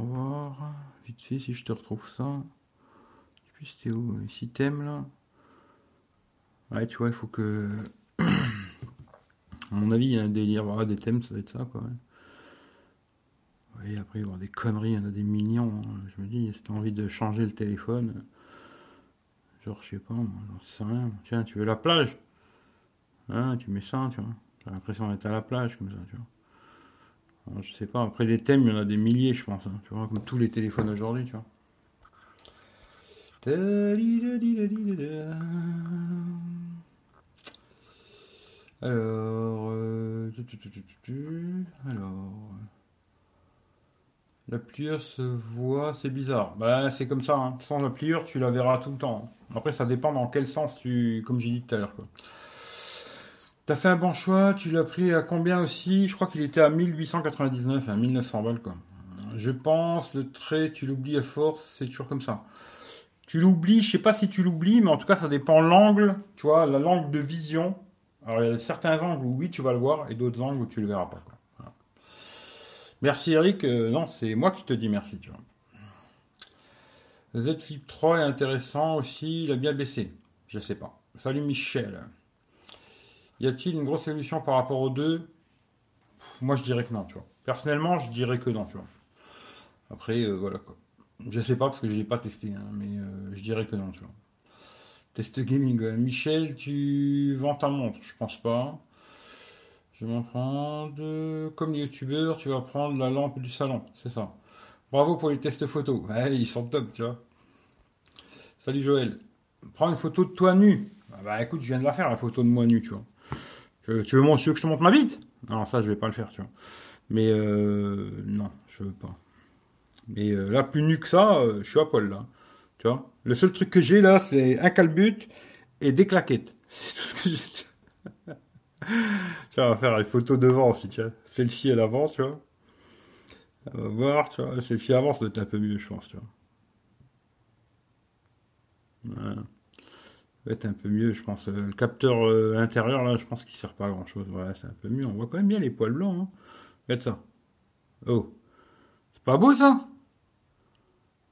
Voir. Vite fait si je te retrouve ça. Je c'était où. Ici thème là. Ouais, tu vois, il faut que. à mon avis, il y a un délire. Voilà, des thèmes, ça va être ça, quoi. Ouais. après, il y avoir des conneries, il y en a des millions. Hein. Je me dis, si t'as envie de changer le téléphone, genre, je sais pas, j'en sais rien. Tiens, tu veux la plage? Hein, Tu mets ça, tu vois. J'ai l'impression d'être à la plage, comme ça, tu vois. Je sais pas, après les thèmes, il y en a des milliers, je pense. Hein, tu vois, comme tous les téléphones aujourd'hui, tu vois. Alors, euh, alors, la pliure se voit, c'est bizarre. Bah, c'est comme ça. Hein. Sans la pliure, tu la verras tout le temps. Après, ça dépend dans quel sens tu, comme j'ai dit tout à l'heure. Fait un bon choix. Tu l'as pris à combien aussi? Je crois qu'il était à 1899, à 1900 balles quoi. Je pense le trait, tu l'oublies à force, c'est toujours comme ça. Tu l'oublies, je sais pas si tu l'oublies, mais en tout cas, ça dépend l'angle, tu vois, la langue de vision alors, il y a certains angles où oui, tu vas le voir, et d'autres angles où tu le verras pas. Merci Eric. Euh, non, c'est moi qui te dis merci, tu vois. Z Flip 3 est intéressant aussi, il a bien baissé. Je sais pas. Salut Michel. Y a-t-il une grosse évolution par rapport aux deux? Moi, je dirais que non, tu vois. Personnellement, je dirais que non, tu vois. Après, euh, voilà quoi. Je sais pas parce que je l'ai pas testé, hein, mais euh, je dirais que non, tu vois. Test gaming. Michel, tu vends ta montre Je pense pas. Je vais m'en prendre. Comme youtubeur, tu vas prendre la lampe du salon. C'est ça. Bravo pour les tests photos. ils sont top, tu vois. Salut Joël. Prends une photo de toi nu. Ah bah écoute, je viens de la faire, la photo de moi nu, tu vois. Tu veux, mon, que je te montre ma bite? Non, ça, je vais pas le faire, tu vois. Mais euh, non, je veux pas. Mais euh, là, plus nu que ça, euh, je suis à poil, là. Tu vois? Le seul truc que j'ai là, c'est un calbut et des claquettes. C'est tout ce que j'ai. tiens, on va faire les photos devant aussi, tiens. Selfie à l'avant, tu vois. On va voir, tu vois. Selfie avant, ça doit être un peu mieux, je pense, tu vois. Voilà. Être un peu mieux, je pense. Le capteur euh, intérieur, là, je pense qu'il sert pas à grand chose. Voilà, c'est un peu mieux. On voit quand même bien les poils blancs. Hein. Regarde ça. Oh. C'est pas beau, ça?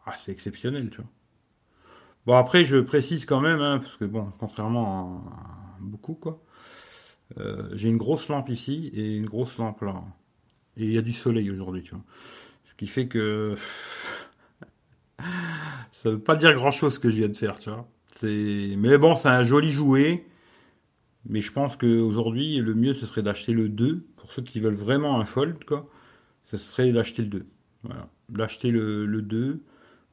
Ah, c'est exceptionnel, tu vois. Bon, après, je précise quand même, hein, parce que bon, contrairement à, beaucoup, quoi, euh, j'ai une grosse lampe ici et une grosse lampe là. Et il y a du soleil aujourd'hui, tu vois. Ce qui fait que. Ça veut pas dire grand chose que je viens de faire, tu vois. Mais bon, c'est un joli jouet. Mais je pense qu'aujourd'hui, le mieux, ce serait d'acheter le 2. Pour ceux qui veulent vraiment un fold, quoi. Ce serait d'acheter le 2. Voilà. D'acheter le, le 2.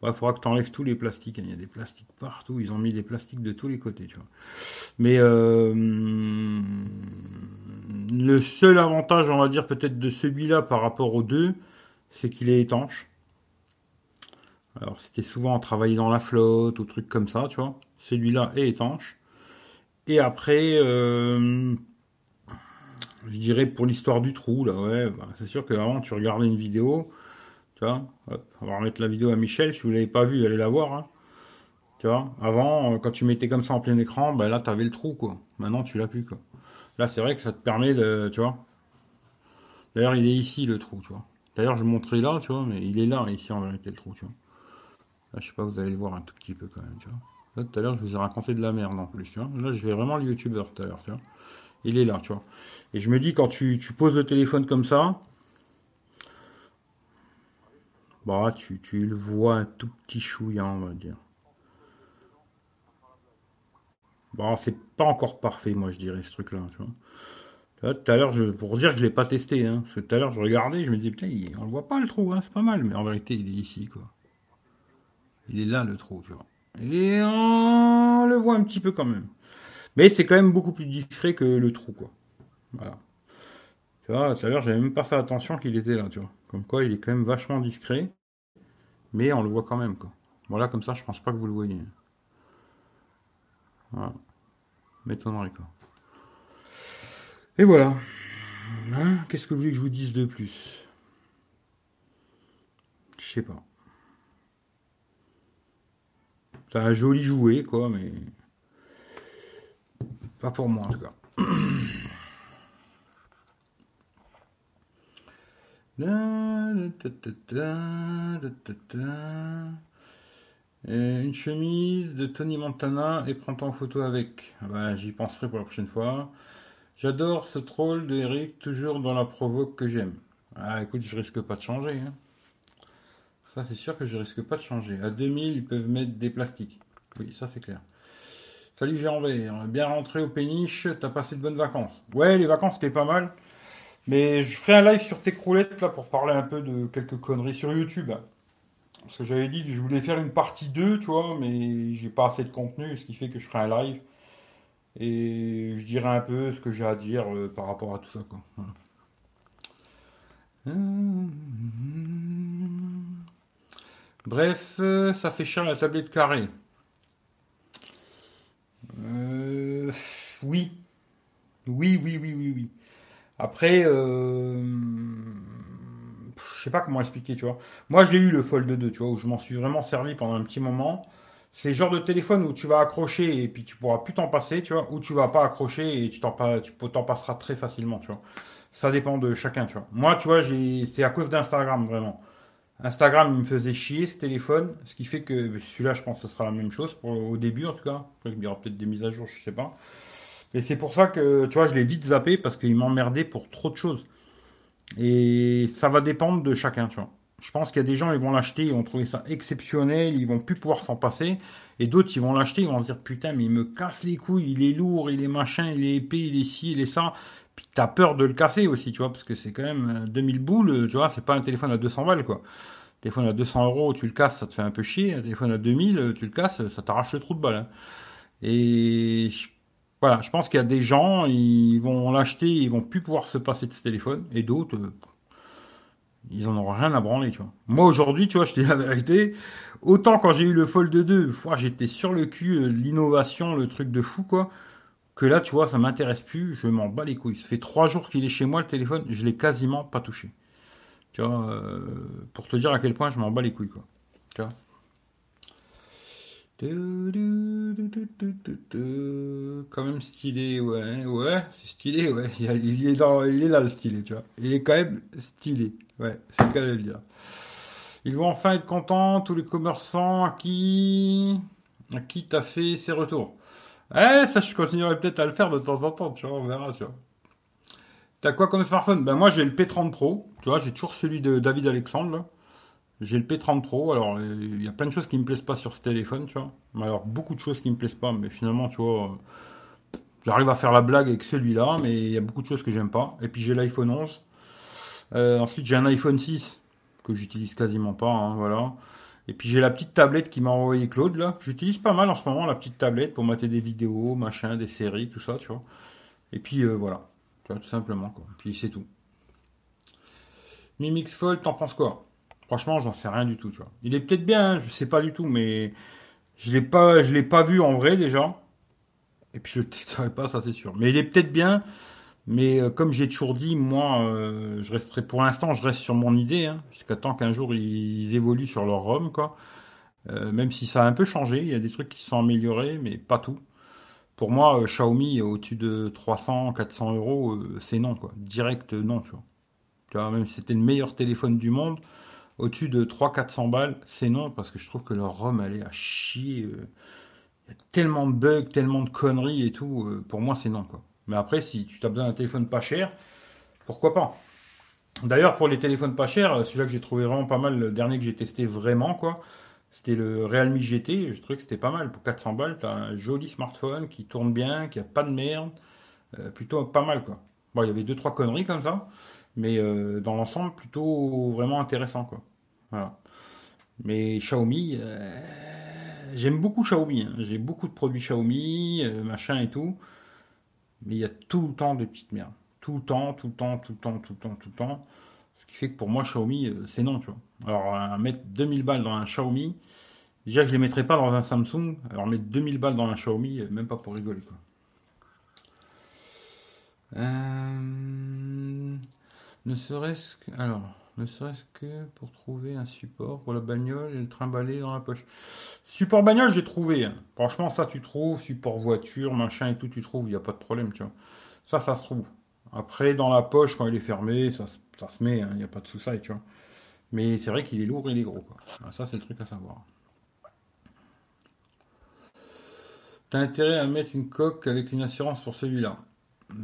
Il faudra que tu enlèves tous les plastiques. Hein. Il y a des plastiques partout. Ils ont mis des plastiques de tous les côtés, tu vois. Mais euh, le seul avantage, on va dire, peut-être de celui-là par rapport aux deux, c'est qu'il est étanche. Alors, c'était souvent travailler dans la flotte ou trucs comme ça, tu vois. Celui-là est étanche. Et après, euh, je dirais pour l'histoire du trou, là, ouais, bah, c'est sûr qu'avant, tu regardais une vidéo, tu vois. on va remettre la vidéo à Michel. Si vous l'avez pas vue, allez la voir. Hein. Tu vois, avant, euh, quand tu mettais comme ça en plein écran, ben là, tu avais le trou, quoi. Maintenant, tu l'as plus, quoi. Là, c'est vrai que ça te permet de, tu vois. D'ailleurs, il est ici, le trou, tu vois. D'ailleurs, je montrais là, tu vois, mais il est là, ici, en vérité, le trou, tu vois. Là, je sais pas, vous allez le voir un tout petit peu, quand même, tu vois. Tout à l'heure, je vous ai raconté de la merde, en plus, tu vois. Là, je vais vraiment le youtubeur, tout à l'heure, tu vois. Il est là, tu vois. Et je me dis, quand tu, poses le téléphone comme ça, bah, tu, le vois un tout petit chouillant, on va dire. Bon, c'est pas encore parfait, moi, je dirais, ce truc-là, tu vois. tout à l'heure, pour dire que je l'ai pas testé, hein, parce tout à l'heure, je regardais, je me disais, putain, on le voit pas, le trou, hein, c'est pas mal, mais en vérité, il est ici, quoi. Il est là, le trou, tu vois. Et on le voit un petit peu quand même. Mais c'est quand même beaucoup plus discret que le trou, quoi. Voilà. Tu vois, tout à l'heure, j'avais même pas fait attention qu'il était là, tu vois. Comme quoi, il est quand même vachement discret. Mais on le voit quand même, quoi. Voilà, comme ça, je pense pas que vous le voyez. Voilà. M'étonnerait quoi. Et voilà. Hein, qu'est-ce que vous voulez que je vous dise de plus? Je sais pas. C'est un joli jouet, quoi, mais. Pas pour moi en tout cas. une chemise de Tony Montana et prends-toi en photo avec. Ah bah, j'y penserai pour la prochaine fois. J'adore ce troll de Eric, toujours dans la provoque que j'aime. Ah écoute, je risque pas de changer. Hein. C'est sûr que je risque pas de changer. À 2000, ils peuvent mettre des plastiques. Oui, ça c'est clair. Salut Jérôme, bien rentré au péniche, t'as passé de bonnes vacances. Ouais, les vacances c'était pas mal. Mais je ferai un live sur tes croulettes là pour parler un peu de quelques conneries sur YouTube. Parce que j'avais dit que je voulais faire une partie 2, tu vois, mais j'ai pas assez de contenu, ce qui fait que je ferai un live. Et je dirai un peu ce que j'ai à dire euh, par rapport à tout ça, quoi. Bref, euh, ça fait cher la tablette carrée. Euh, oui. Oui, oui, oui, oui, oui. Après, euh, je sais pas comment expliquer, tu vois. Moi, je l'ai eu le Fold 2, tu vois, où je m'en suis vraiment servi pendant un petit moment. C'est le genre de téléphone où tu vas accrocher et puis tu pourras plus t'en passer, tu vois, ou tu vas pas accrocher et tu t'en t'en passeras très facilement, tu vois. Ça dépend de chacun, tu vois. Moi, tu vois, c'est à cause d'Instagram, vraiment. Instagram, il me faisait chier ce téléphone, ce qui fait que celui-là, je pense que ce sera la même chose pour, au début, en tout cas. Après, il y aura peut-être des mises à jour, je sais pas. Mais c'est pour ça que, tu vois, je l'ai vite zappé parce qu'il m'emmerdait pour trop de choses. Et ça va dépendre de chacun, tu vois. Je pense qu'il y a des gens, ils vont l'acheter, ils vont trouver ça exceptionnel, ils vont plus pouvoir s'en passer. Et d'autres, ils vont l'acheter, ils vont se dire, putain, mais il me casse les couilles, il est lourd, il est machin, il est épais, il est ci, il est ça. Puis t'as peur de le casser aussi, tu vois, parce que c'est quand même 2000 euh, boules, tu vois, c'est pas un téléphone à 200 balles, quoi. Téléphone à 200 euros, tu le casses, ça te fait un peu chier. Un téléphone à 2000, tu le casses, ça t'arrache le trou de balle. Hein. Et voilà, je pense qu'il y a des gens, ils vont l'acheter, ils vont plus pouvoir se passer de ce téléphone, et d'autres, euh, ils en auront rien à branler, tu vois. Moi aujourd'hui, tu vois, je te dis la vérité, autant quand j'ai eu le Fold 2, j'étais sur le cul, euh, l'innovation, le truc de fou, quoi, que là, tu vois, ça m'intéresse plus, je m'en bats les couilles. Ça fait trois jours qu'il est chez moi, le téléphone, je l'ai quasiment pas touché. Tu vois, euh, pour te dire à quel point je m'en bats les couilles, quoi. Tu vois. Quand même stylé, ouais, ouais, c'est stylé, ouais. Il, est dans, il est là le stylé, tu vois. Il est quand même stylé, ouais, c'est le cas de le dire. Ils vont enfin être contents, tous les commerçants à qui, à qui t'as fait ses retours? Eh, ça, je continuerai peut-être à le faire de temps en temps, tu vois, on verra, tu vois. T'as quoi comme smartphone? Ben moi j'ai le P30 Pro, tu vois, j'ai toujours celui de David Alexandre. J'ai le P30 Pro, alors il y a plein de choses qui me plaisent pas sur ce téléphone, tu vois. Alors beaucoup de choses qui me plaisent pas, mais finalement, tu vois, j'arrive à faire la blague avec celui-là, mais il y a beaucoup de choses que j'aime pas. Et puis j'ai l'iPhone 11. Euh, ensuite j'ai un iPhone 6 que j'utilise quasiment pas, hein, voilà. Et puis j'ai la petite tablette qui m'a envoyé Claude là. J'utilise pas mal en ce moment la petite tablette pour mater des vidéos, machin, des séries, tout ça, tu vois. Et puis euh, voilà, tout simplement quoi. Et puis c'est tout. Mimix Fold, t'en penses quoi? Franchement, j'en sais rien du tout, tu vois. Il est peut-être bien, hein, je sais pas du tout, mais je l'ai pas, l'ai pas vu en vrai déjà. Et puis je ne testerai pas, ça c'est sûr. Mais il est peut-être bien, mais euh, comme j'ai toujours dit, moi, euh, je resterai pour l'instant, je reste sur mon idée, hein, jusqu'à temps qu'un jour ils évoluent sur leur ROM, quoi. Euh, même si ça a un peu changé, il y a des trucs qui sont améliorés, mais pas tout. Pour moi, Xiaomi au-dessus de 300, 400 euros, c'est non, quoi. Direct, non, tu vois. Tu vois même si c'était le meilleur téléphone du monde, au-dessus de 300-400 balles, c'est non, parce que je trouve que leur ROM, elle est à chier. Il y a tellement de bugs, tellement de conneries et tout. pour moi, c'est non, quoi. Mais après, si tu as besoin d'un téléphone pas cher, pourquoi pas? D'ailleurs, pour les téléphones pas chers, celui-là que j'ai trouvé vraiment pas mal, le dernier que j'ai testé vraiment, quoi, c'était le Realme GT. Je trouvais que c'était pas mal. Pour 400 balles, tu as un joli smartphone qui tourne bien, qui a pas de merde. Euh, plutôt pas mal, quoi. Bon, il y avait deux, trois conneries comme ça. Mais euh, dans l'ensemble, plutôt vraiment intéressant, quoi. Voilà. Mais Xiaomi, euh, j'aime beaucoup Xiaomi. Hein. J'ai beaucoup de produits Xiaomi, machin et tout mais il y a tout le temps des petites merdes. Tout le temps, tout le temps, tout le temps, tout le temps, tout le temps. Ce qui fait que pour moi, Xiaomi, euh, c'est non, tu vois. Alors, mettre 2000 balles dans un Xiaomi, déjà, je ne les mettrais pas dans un Samsung. Alors, mettre 2000 balles dans un Xiaomi, euh, même pas pour rigoler. Euh, ne serait-ce que. Alors, ne serait-ce que pour trouver un support pour la bagnole et le trimballer dans la poche. Support bagnole, j'ai trouvé. Hein. Franchement, ça, tu trouves. Support voiture, machin et tout, tu trouves. Il n'y a pas de problème, tu vois. Ça, ça se trouve. Après, dans la poche, quand il est fermé, ça, se met. Hein. Il n'y a pas de souci, tu vois. Mais c'est vrai qu'il est lourd et il est gros. Quoi. Ah, ça, c'est le truc à savoir. T'as intérêt à mettre une coque avec une assurance pour celui-là? Si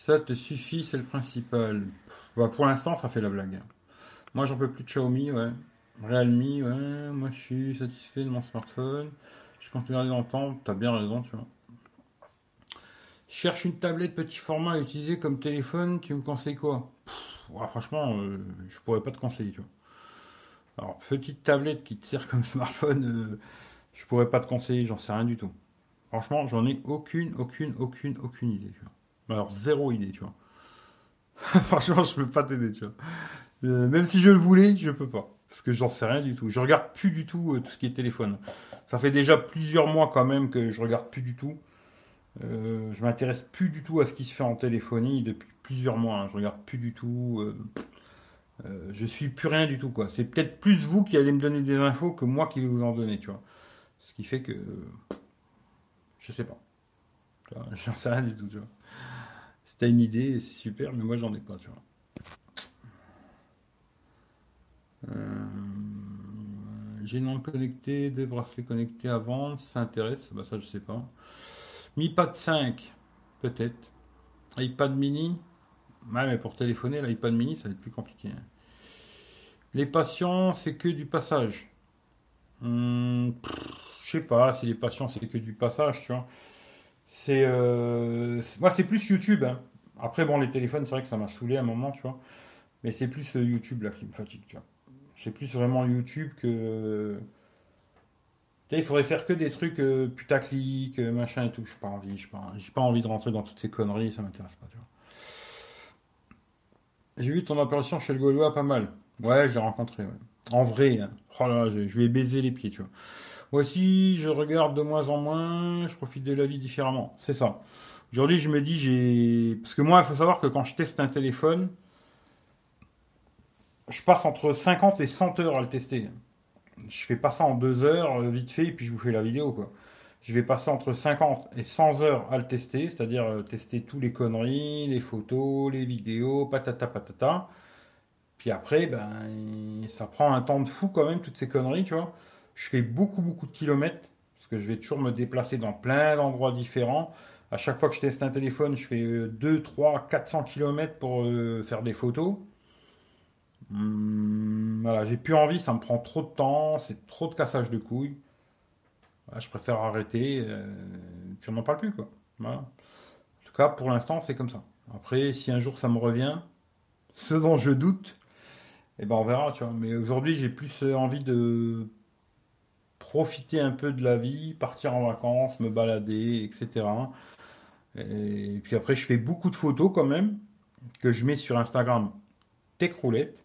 ça te suffit, c'est le principal. Bah, pour l'instant, ça fait la blague. Moi, j'en peux plus de Xiaomi, ouais. Realme, ouais, moi je suis satisfait de mon smartphone. Je regarder longtemps, t'as bien raison, tu vois. cherche une tablette petit format à utiliser comme téléphone, tu me conseilles quoi? Franchement, euh, je pourrais pas te conseiller, tu vois. Alors, petite tablette qui te sert comme smartphone, euh, je pourrais pas te conseiller, j'en sais rien du tout. Franchement, j'en ai aucune, aucune, aucune, aucune idée, tu vois. Alors, zéro idée, tu vois. Franchement, je peux pas t'aider, tu vois. Euh, même si je le voulais, je peux pas parce que j'en sais rien du tout. Je regarde plus du tout euh, tout ce qui est téléphone. Ça fait déjà plusieurs mois quand même que je regarde plus du tout. Euh, je m'intéresse plus du tout à ce qui se fait en téléphonie depuis plusieurs mois. Hein. Je regarde plus du tout. Je suis plus rien du tout quoi. C'est peut-être plus vous qui allez me donner des infos que moi qui vais vous en donner, tu vois. Ce qui fait que je sais pas. J'en sais rien du tout, tu vois. Une idée, c'est super, mais moi j'en ai pas, tu vois. Euh, j'ai une lampe connectée, deux bracelets connectés à vendre, ça intéresse, bah ça je sais pas. Mi Pad 5, peut-être. iPad mini, ouais, mais pour téléphoner, l'iPad mini, ça va être plus compliqué. Hein. Les patients, c'est que du passage. Hmm, je sais pas si les patients, c'est que du passage, tu vois. C'est. Euh, moi, c'est plus YouTube. Hein. Après, bon, les téléphones, c'est vrai que ça m'a saoulé à un moment, tu vois. Mais c'est plus euh, YouTube là qui me fatigue, tu vois. C'est plus vraiment YouTube que. il faudrait faire que des trucs euh, putaclic, euh, machin et tout. J'ai pas envie, j'ai pas, pas envie de rentrer dans toutes ces conneries, ça m'intéresse pas, tu vois. J'ai vu ton apparition chez le Gaulois pas mal. Ouais, j'ai rencontré, En vrai, hein. oh là, je, je vais baiser les pieds, tu vois. Moi aussi, je regarde de moins en moins, je profite de la vie différemment. C'est ça. Aujourd'hui, je me dis, j'ai. Parce que moi, il faut savoir que quand je teste un téléphone, je passe entre 50 et 100 heures à le tester. Je fais pas ça en deux heures, euh, vite fait, et puis je vous fais la vidéo, quoi. Je vais passer entre 50 et 100 heures à le tester, c'est-à-dire euh, tester tous les conneries, les photos, les vidéos, patata patata. Puis après, ben, ça prend un temps de fou quand même, toutes ces conneries, tu vois. Je fais beaucoup, beaucoup de kilomètres, parce que je vais toujours me déplacer dans plein d'endroits différents. À chaque fois que je teste un téléphone, je fais 2, 3, 400 km pour euh, faire des photos. Hmm, voilà, j'ai plus envie, ça me prend trop de temps, c'est trop de cassage de couilles. je préfère arrêter, euh, puis on n'en parle plus, quoi. En tout cas, pour l'instant, c'est comme ça. Après, si un jour ça me revient, ce dont je doute, eh ben on verra, tu vois. Mais aujourd'hui, j'ai plus envie de profiter un peu de la vie, partir en vacances, me balader, etc. Et puis après, je fais beaucoup de photos quand même, que je mets sur Instagram Tech Roulette.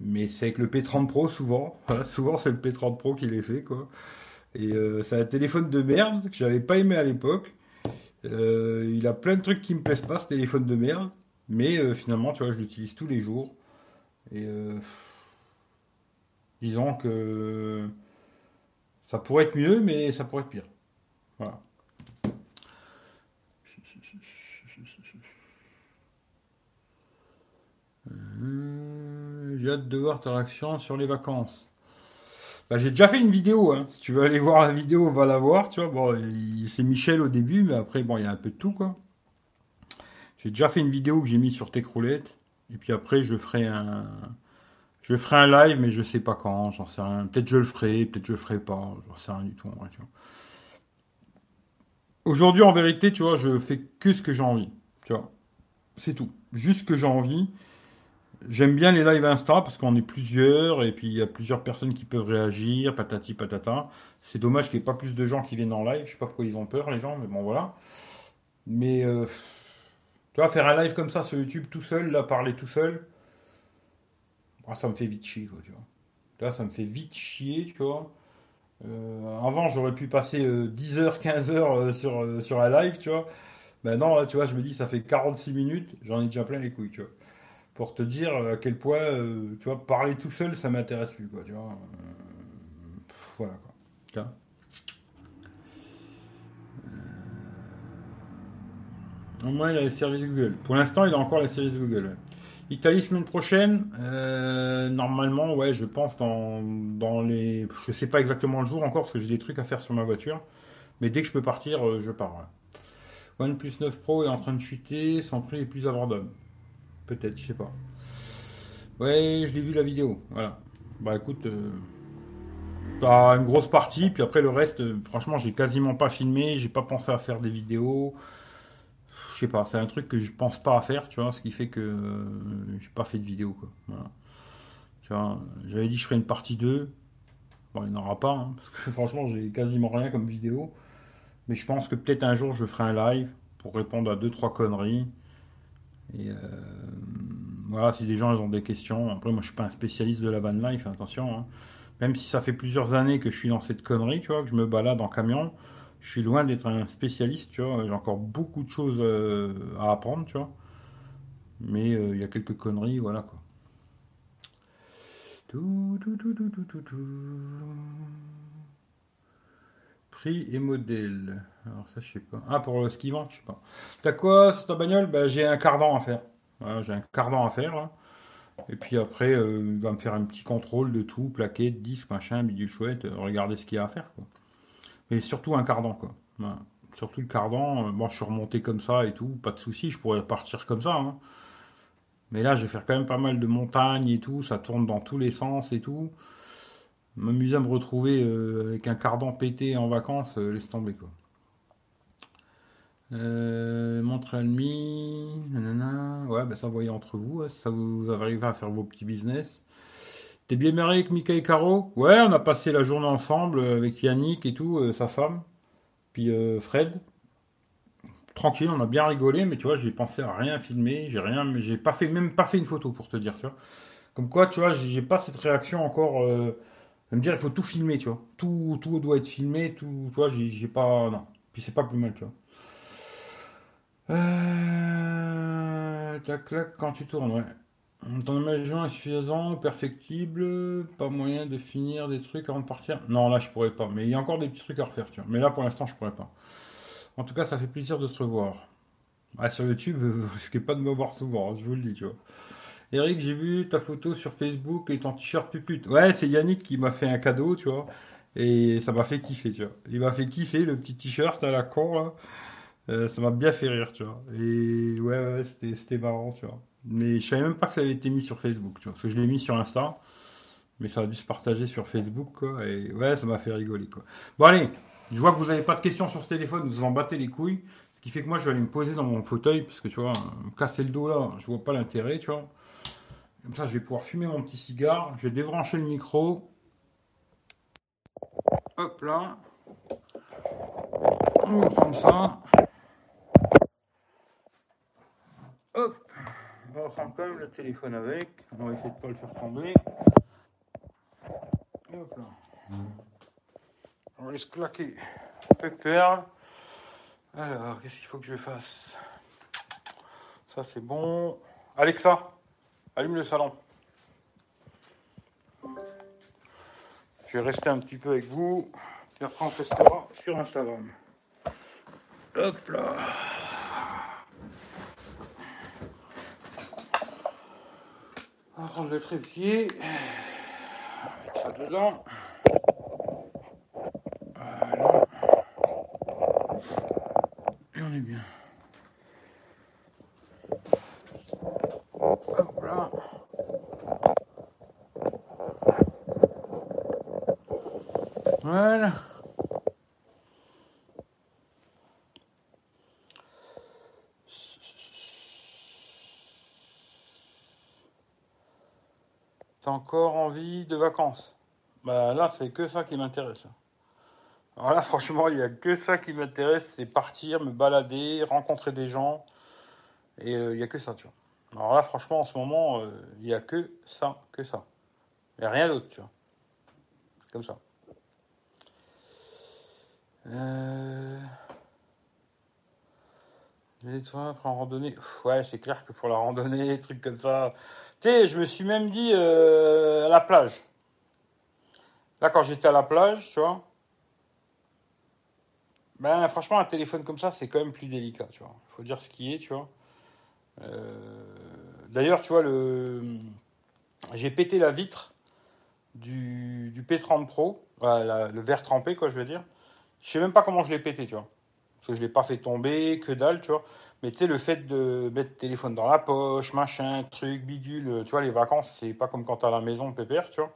Mais c'est avec le P30 Pro souvent. souvent c'est le P30 Pro qui les fait quoi. Et euh, c'est un téléphone de merde que j'avais pas aimé à l'époque. Euh, il a plein de trucs qui me plaisent pas ce téléphone de merde. Mais euh, finalement, tu vois, je l'utilise tous les jours. Et disons que ça pourrait être mieux, mais ça pourrait être pire. Voilà. J'ai hâte de voir ta réaction sur les vacances. Bah, j'ai déjà fait une vidéo. Hein. Si tu veux aller voir la vidéo, va la voir. Tu vois, bon, c'est Michel au début, mais après, bon, il y a un peu de tout, quoi. J'ai déjà fait une vidéo que j'ai mise sur Techroulette. Et puis après, je ferai un, je ferai un live, mais je sais pas quand. J'en sais rien. Peut-être je le ferai, peut-être je le ferai pas. J'en sais rien du tout. Aujourd'hui, en vérité, tu vois, je fais que ce que j'ai envie. Tu vois, c'est tout. Juste ce que j'ai envie. J'aime bien les lives Insta parce qu'on est plusieurs et puis il y a plusieurs personnes qui peuvent réagir, patati patata. C'est dommage qu'il n'y ait pas plus de gens qui viennent en live. Je sais pas pourquoi ils ont peur, les gens, mais bon, voilà. Mais, euh, tu vois, faire un live comme ça sur YouTube tout seul, là, parler tout seul, ah, ça me fait vite chier, quoi, tu vois. Là, ça me fait vite chier, tu vois. Euh, avant, j'aurais pu passer 10 heures, 15 heures euh, sur, sur un live, tu vois. Maintenant, tu vois, je me dis, ça fait 46 minutes, j'en ai déjà plein les couilles, tu vois pour te dire à quel point, euh, tu vois, parler tout seul, ça m'intéresse plus, quoi, tu vois. Euh, voilà, quoi. Au moins, il a les services Google. Pour l'instant, il a encore les services Google. Italie semaine prochaine, euh, normalement, ouais, je pense dans, dans les. Je sais pas exactement le jour encore parce que j'ai des trucs à faire sur ma voiture. Mais dès que je peux partir, je pars. OnePlus 9 Pro est en train de chuter, son prix est plus abordable. Peut-être, je sais pas. Ouais, je l'ai vu la vidéo. Voilà. Bah écoute, euh, bah, une grosse partie, puis après le reste, euh, franchement, j'ai quasiment pas filmé, j'ai pas pensé à faire des vidéos. Je sais pas, c'est un truc que je pense pas à faire, tu vois, ce qui fait que euh, j'ai pas fait de vidéo, quoi. Tu vois, j'avais dit que je ferais une partie 2. Bon, il n'y en aura pas, hein, parce que franchement, j'ai quasiment rien comme vidéo. Mais je pense que peut-être un jour, je ferai un live pour répondre à deux trois conneries. Et euh, voilà, si des gens ils ont des questions, après moi je suis pas un spécialiste de la van life, attention. Hein. Même si ça fait plusieurs années que je suis dans cette connerie, tu vois, que je me balade en camion, je suis loin d'être un spécialiste, tu vois. J'ai encore beaucoup de choses euh, à apprendre, tu vois. Mais euh, il y a quelques conneries, voilà quoi. Tout, tout, tout, tout, tout, tout. Prix et modèle. Alors ça, je sais pas. Ah, pour le ski vent, je sais pas. T'as quoi sur ta bagnole? Bah, J'ai un cardan à faire. J'ai un cardan à faire. Et puis après, euh, il va me faire un petit contrôle de tout, plaquette, disque, machin, bidule chouette, euh, regarder ce qu'il y a à faire. Mais surtout un cardan, quoi. Surtout le cardan, euh, bon, je suis remonté comme ça et tout, pas de souci, je pourrais partir comme ça. Hein. Mais là, je vais faire quand même pas mal de montagnes et tout, ça tourne dans tous les sens et tout m'amuser à me retrouver avec un cardan pété en vacances, laisse tomber quoi. Euh, montre ennemi, nanana. Ouais, bah ça voyez entre vous, ça vous, arrivez à faire vos petits business. T'es bien marié avec Mika et Caro? Ouais, on a passé la journée ensemble avec Yannick et tout, sa femme, puis Fred. Tranquille, on a bien rigolé, mais tu vois, j'ai pensé à rien filmer, j'ai rien, mais j'ai pas fait, même pas fait une photo pour te dire, tu vois. Comme quoi, tu vois, j'ai pas cette réaction encore me dire, il faut tout filmer, tu vois. Tout, tout doit être filmé, tout, tu vois, j'ai pas. Non. Puis c'est pas plus mal, tu vois. Euh, tac, clac, quand tu tournes, ouais. Ton imagination est suffisant, perfectible, pas moyen de finir des trucs avant de partir. Non, là, je pourrais pas. Mais il y a encore des petits trucs à refaire, tu vois. Mais là, pour l'instant, je pourrais pas. En tout cas, ça fait plaisir de te revoir. Ah, sur YouTube, vous risquez pas de me voir souvent, hein, je vous le dis, tu vois. Eric, j'ai vu ta photo sur Facebook et ton t-shirt pupute. Ouais, c'est Yannick qui m'a fait un cadeau, tu vois. Et ça m'a fait kiffer, tu vois. Il m'a fait kiffer le petit t-shirt à la con, là. Euh, ça m'a bien fait rire, tu vois. Et ouais, ouais, c'était marrant, tu vois. Mais je savais même pas que ça avait été mis sur Facebook, tu vois. Parce que je l'ai mis sur Insta. Mais ça a dû se partager sur Facebook, quoi. Et ouais, ça m'a fait rigoler, quoi. Bon, allez. Je vois que vous n'avez pas de questions sur ce téléphone. Vous en battez les couilles. Ce qui fait que moi, je vais aller me poser dans mon fauteuil. Parce que, tu vois, me casser le dos là, je vois pas l'intérêt, tu vois. Comme ça, je vais pouvoir fumer mon petit cigare. Je vais débrancher le micro. Hop là. Prendre ça. Hop. on va prendre quand même le téléphone avec. On va essayer de pas le faire tomber. Et hop là. On va laisse claquer. Alors, qu'est-ce qu'il faut que je fasse? Ça, c'est bon. Alexa, allume le salon. Je vais rester un petit peu avec vous. Puis après, on testera sur Instagram. Hop là. On va prendre le trépied. On va mettre ça dedans. Voilà. Et on est bien. Hop là. Voilà. Encore envie de vacances Bah là, c'est que ça qui m'intéresse. Alors là, franchement, il n'y a que ça qui m'intéresse, c'est partir, me balader, rencontrer des gens. Et euh, il n'y a que ça, tu vois. Alors là, franchement, en ce moment, euh, il n'y a que ça, que ça. Il rien d'autre, tu vois. Comme ça. Euh... Les toi après en randonnée. Ouais, c'est clair que pour la randonnée, trucs comme ça. Tu sais, je me suis même dit euh, à la plage. Là, quand j'étais à la plage, tu vois. Ben, franchement, un téléphone comme ça, c'est quand même plus délicat, tu vois. Il faut dire ce qui est, tu vois. Euh, D'ailleurs, tu vois, le... j'ai pété la vitre du, du P30 Pro, le verre trempé, quoi, je veux dire. Je sais même pas comment je l'ai pété, tu vois. Que je l'ai pas fait tomber, que dalle, tu vois. Mais tu sais, le fait de mettre téléphone dans la poche, machin, truc, bidule, euh, tu vois, les vacances, c'est pas comme quand t'es à la maison, pépère, tu vois.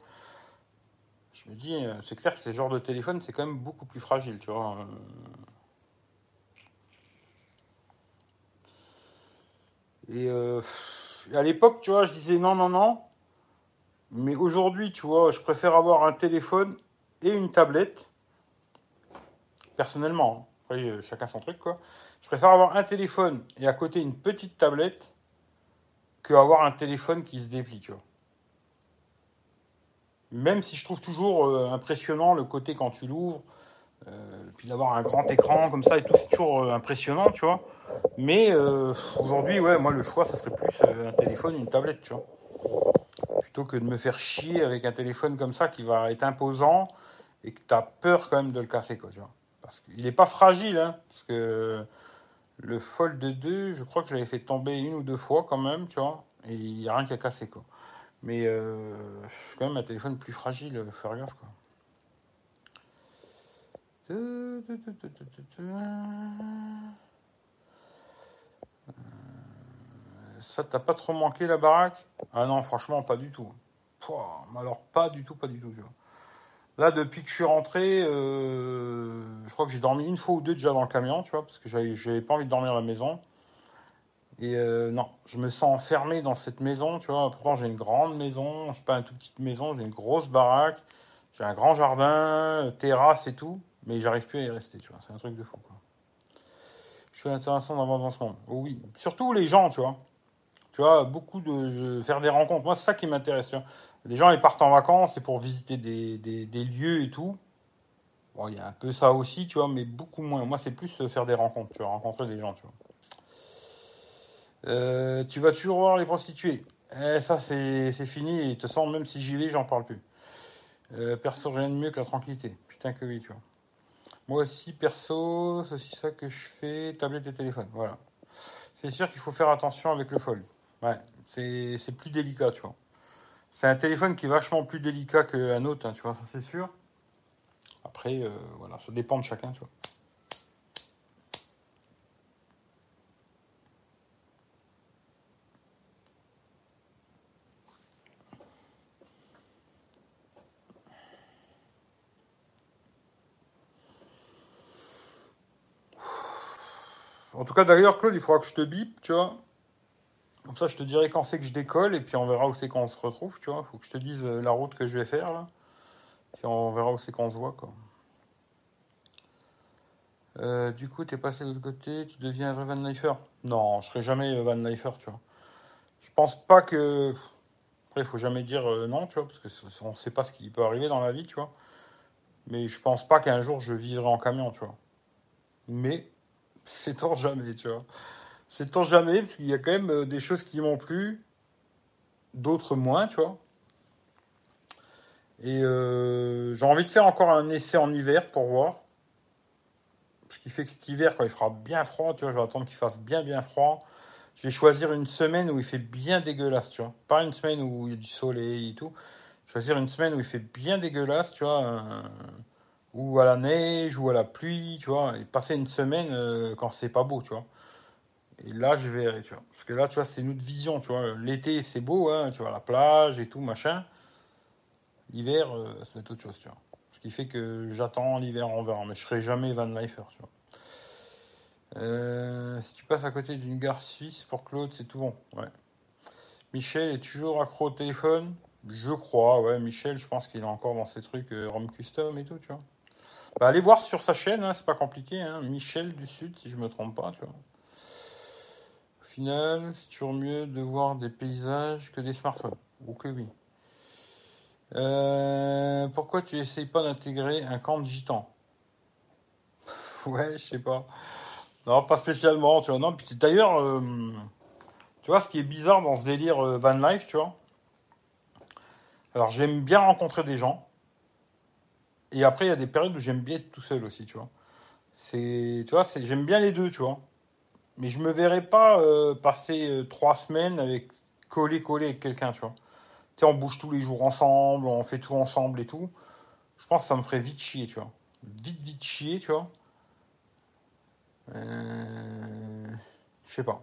Je me dis, euh, c'est clair que ces genres de téléphone, c'est quand même beaucoup plus fragile, tu vois. Euh, Et à l'époque, tu vois, je disais non, non, non. Mais aujourd'hui, tu vois, je préfère avoir un téléphone et une tablette. Personnellement, hein. Après, euh, chacun son truc, quoi. Je préfère avoir un téléphone et à côté une petite tablette que avoir un téléphone qui se déplie, tu vois. Même si je trouve toujours euh, impressionnant le côté quand tu l'ouvres, euh, puis d'avoir un grand écran comme ça et tout, c'est toujours impressionnant, tu vois. Mais aujourd'hui, ouais, moi le choix, ça serait plus un téléphone, une tablette, tu vois. Plutôt que de me faire chier avec un téléphone comme ça qui va être imposant et que tu as peur quand même de le casser, quoi. Parce qu'il n'est pas fragile, hein, parce que le Fold 2, je crois que je l'avais fait tomber une ou deux fois quand même, tu vois, et il n'y a rien qui a cassé, quoi. Mais euh, c'est quand même un téléphone plus fragile, faut faire gaffe, quoi. Ça t'a pas trop manqué la baraque? Ah non, franchement, pas du tout. Alors, pas du tout, pas du tout. Tu vois. Là, depuis que je suis rentré, euh, je crois que j'ai dormi une fois ou deux déjà dans le camion, tu vois, parce que j'avais pas envie de dormir à la maison. Et euh, non, je me sens enfermé dans cette maison, tu vois. Pourtant, j'ai une grande maison, c'est pas une toute petite maison, j'ai une grosse baraque, j'ai un grand jardin, terrasse et tout, mais j'arrive plus à y rester, tu vois. C'est un truc de fou, quoi. Je suis intéressant d'avoir dans ce monde. Oh oui, surtout les gens, tu vois. Tu vois, beaucoup de je- faire des rencontres. Moi, c'est ça qui m'intéresse. Les gens, ils partent en vacances, c'est pour visiter des, des, lieux et tout. Bon, il y a un peu ça aussi, tu vois, mais beaucoup moins. Moi, c'est plus euh, faire des rencontres, tu vois, rencontrer des gens, tu vois. Euh, tu vas toujours voir les prostituées. Eh, ça, c'est fini. Et de toute façon, même si j'y vais, j'en parle plus. Euh, perso, rien de mieux que la tranquillité. Putain que oui, tu vois. Moi aussi, perso, c'est aussi ça que je fais, tablette et téléphone. Voilà. C'est sûr qu'il faut faire attention avec le fold. Ouais, c'est plus délicat, tu vois. C'est un téléphone qui est vachement plus délicat qu'un autre, hein, tu vois, ça c'est sûr. Après, euh, voilà, ça dépend de chacun, tu vois. En tout cas, d'ailleurs, Claude, il faudra que je te bip, tu vois. Comme ça, je te dirai quand c'est que je décolle et puis on verra où c'est qu'on se retrouve, tu vois. Faut que je te dise euh, la route que je vais faire, là. Puis on verra où c'est qu'on se voit, quoi. Euh, du coup, t'es passé de l'autre côté, tu deviens un vrai Van Lifer Non, je serai jamais euh, Van Lifer, tu vois. Je pense pas que. Après, il faut jamais dire non, tu vois, parce que on sait pas ce qui peut arriver dans la vie, tu vois. Mais je pense pas qu'un jour je vivrai en camion, tu vois. Mais c'est tant jamais, tu vois. C'est tant jamais, parce qu'il y a quand même euh, des choses qui m'ont plu, d'autres moins, tu vois. Et euh, j'ai envie de faire encore un essai en hiver pour voir. Ce qui fait que cet hiver, quand il fera bien froid, tu vois, je vais attendre qu'il fasse bien bien froid. Je vais choisir une semaine où il fait bien dégueulasse, tu vois. Pas une semaine où il y a du soleil et tout. Choisir une semaine où il fait bien dégueulasse, tu vois. Euh, ou à la neige, ou à la pluie, tu vois. Et passer une semaine quand c'est pas beau, tu vois. Et là, je verrai, tu vois. Parce que là, tu vois, c'est une autre vision, tu vois. L'été, c'est beau, hein, tu vois, la plage et tout, machin. L'hiver, euh, ça va être autre chose, tu vois. Ce qui fait que j'attends l'hiver, en verra. Mais je serai jamais Van Lifer, tu vois. Euh, si tu passes à côté d'une gare suisse pour Claude, c'est tout bon. Michel est toujours accro au téléphone. Je crois, ouais. Michel, je pense qu'il est encore dans ses trucs euh, Rome Custom et tout, tu vois. Bah, allez voir sur sa chaîne, hein, c'est pas compliqué. Hein. Michel du Sud, si je me trompe pas, tu vois. Final, c'est toujours mieux de voir des paysages que des smartphones. Que oui. Euh, pourquoi tu essayes pas d'intégrer un camp de gitans? Ouais, je sais pas. Non, pas spécialement, tu vois. Non, puis d'ailleurs, euh, tu vois, ce qui est bizarre dans ce délire euh, van life, tu vois. Alors, j'aime bien rencontrer des gens. Et après, il y a des périodes où j'aime bien être tout seul aussi, tu vois. C'est, tu vois, j'aime bien les deux, tu vois. Mais je me verrais pas passer trois semaines avec collé collé avec quelqu'un, tu vois sais, on bouge tous les jours ensemble, on fait tout ensemble et tout. Je pense que ça me ferait vite chier, tu vois. Vite, vite chier, tu vois. Euh... Je sais pas.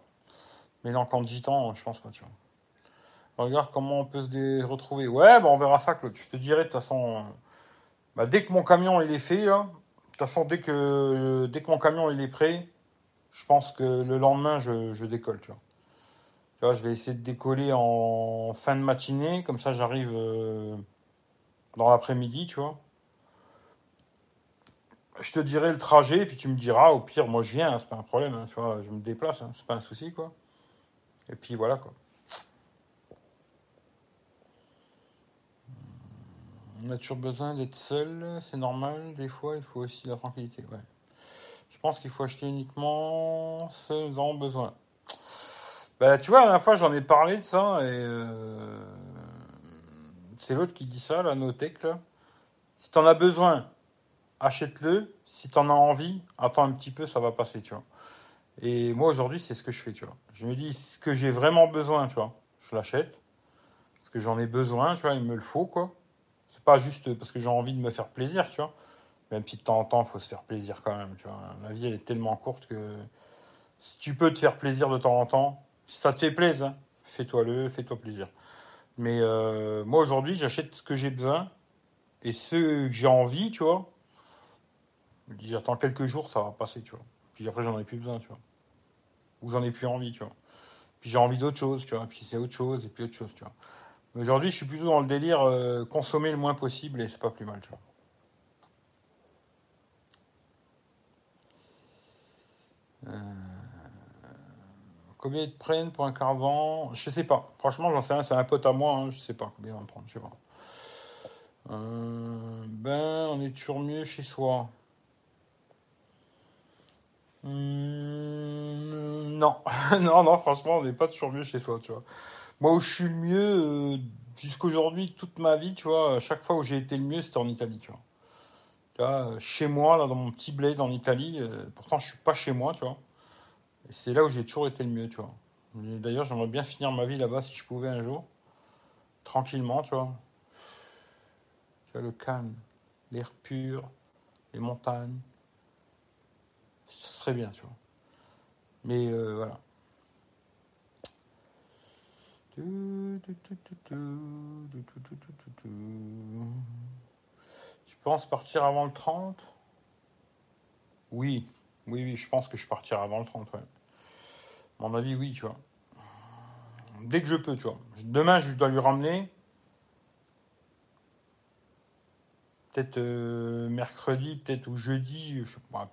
Mais dans le camp de je pense pas, tu vois. regarde comment on peut se retrouver. Ouais, bah on verra ça, Claude. Je te dirai, de toute façon. Bah, dès que mon camion il est fait, de toute façon, dès que, dès que mon camion est prêt, je pense que le lendemain, je, décolle, tu vois je vais essayer de décoller en fin de matinée, comme ça j'arrive euh, dans l'après-midi, tu vois. Je te dirai le trajet, et puis tu me diras, au pire, moi je viens, hein, c'est pas un problème, hein, tu vois, je me déplace, hein, c'est pas un souci, quoi. Et puis voilà, quoi. On a toujours besoin d'être seul, c'est normal, des fois il faut aussi la tranquillité, ouais. Pense qu'il faut acheter uniquement ce dont nous avons besoin. Bah, tu vois, la dernière fois, j'en ai parlé de ça, et euh, c'est l'autre qui dit ça, la Notech, là. Si t'en as besoin, achète-le. Si t'en as envie, attends un petit peu, ça va passer, tu vois. Et moi, aujourd'hui, c'est ce que je fais, tu vois. Je me dis, ce que j'ai vraiment besoin, tu vois, je l'achète. Parce que j'en ai besoin, tu vois, il me le faut, quoi. C'est pas juste parce que j'ai envie de me faire plaisir, tu vois. Même si de temps en temps, il faut se faire plaisir quand même, tu vois. La vie, elle est tellement courte que si tu peux te faire plaisir de temps en temps, ça te fait plaisir, hein. fais-toi-le, fais-toi plaisir. Mais euh, moi aujourd'hui, j'achète ce que j'ai besoin et ce que j'ai envie, tu vois. J'attends quelques jours, ça va passer, tu vois. Puis après, j'en ai plus besoin, tu vois. Ou j'en ai plus envie, tu vois. Puis j'ai envie d'autre chose, tu vois. Puis c'est autre chose et puis autre chose, tu vois. Aujourd'hui, je suis plutôt dans le délire euh, consommer le moins possible et c'est pas plus mal, tu vois. Euh... Combien ils te prennent pour un carvan Je sais pas. Franchement, j'en sais rien. C'est un pote à moi. Hein. Je sais pas combien ils vont me prendre. Je sais pas. Euh, ben, on est toujours mieux chez soi. Hmm, non, non, non, franchement, on n'est pas toujours mieux chez soi, tu vois. Moi, où je suis le mieux, euh, jusqu'aujourd'hui, toute ma vie, tu vois, chaque fois où j'ai été le mieux, c'était en Italie, tu vois. Vois, chez moi, là, dans mon petit bled en Italie, euh, pourtant, je suis pas chez moi, tu vois c'est là où j'ai toujours été le mieux, tu vois. D'ailleurs, j'aimerais bien finir ma vie là-bas si je pouvais un jour. Tranquillement, tu vois. Tu vois, le calme, l'air pur, les montagnes. Ce serait bien, tu vois. Mais euh, voilà. Tu penses partir avant le 30 Oui, oui, oui, je pense que je partirai avant le 30, ouais mon avis, oui, tu vois. Dès que je peux, tu vois. Demain, je dois lui ramener. Peut-être euh, mercredi, peut-être ou jeudi.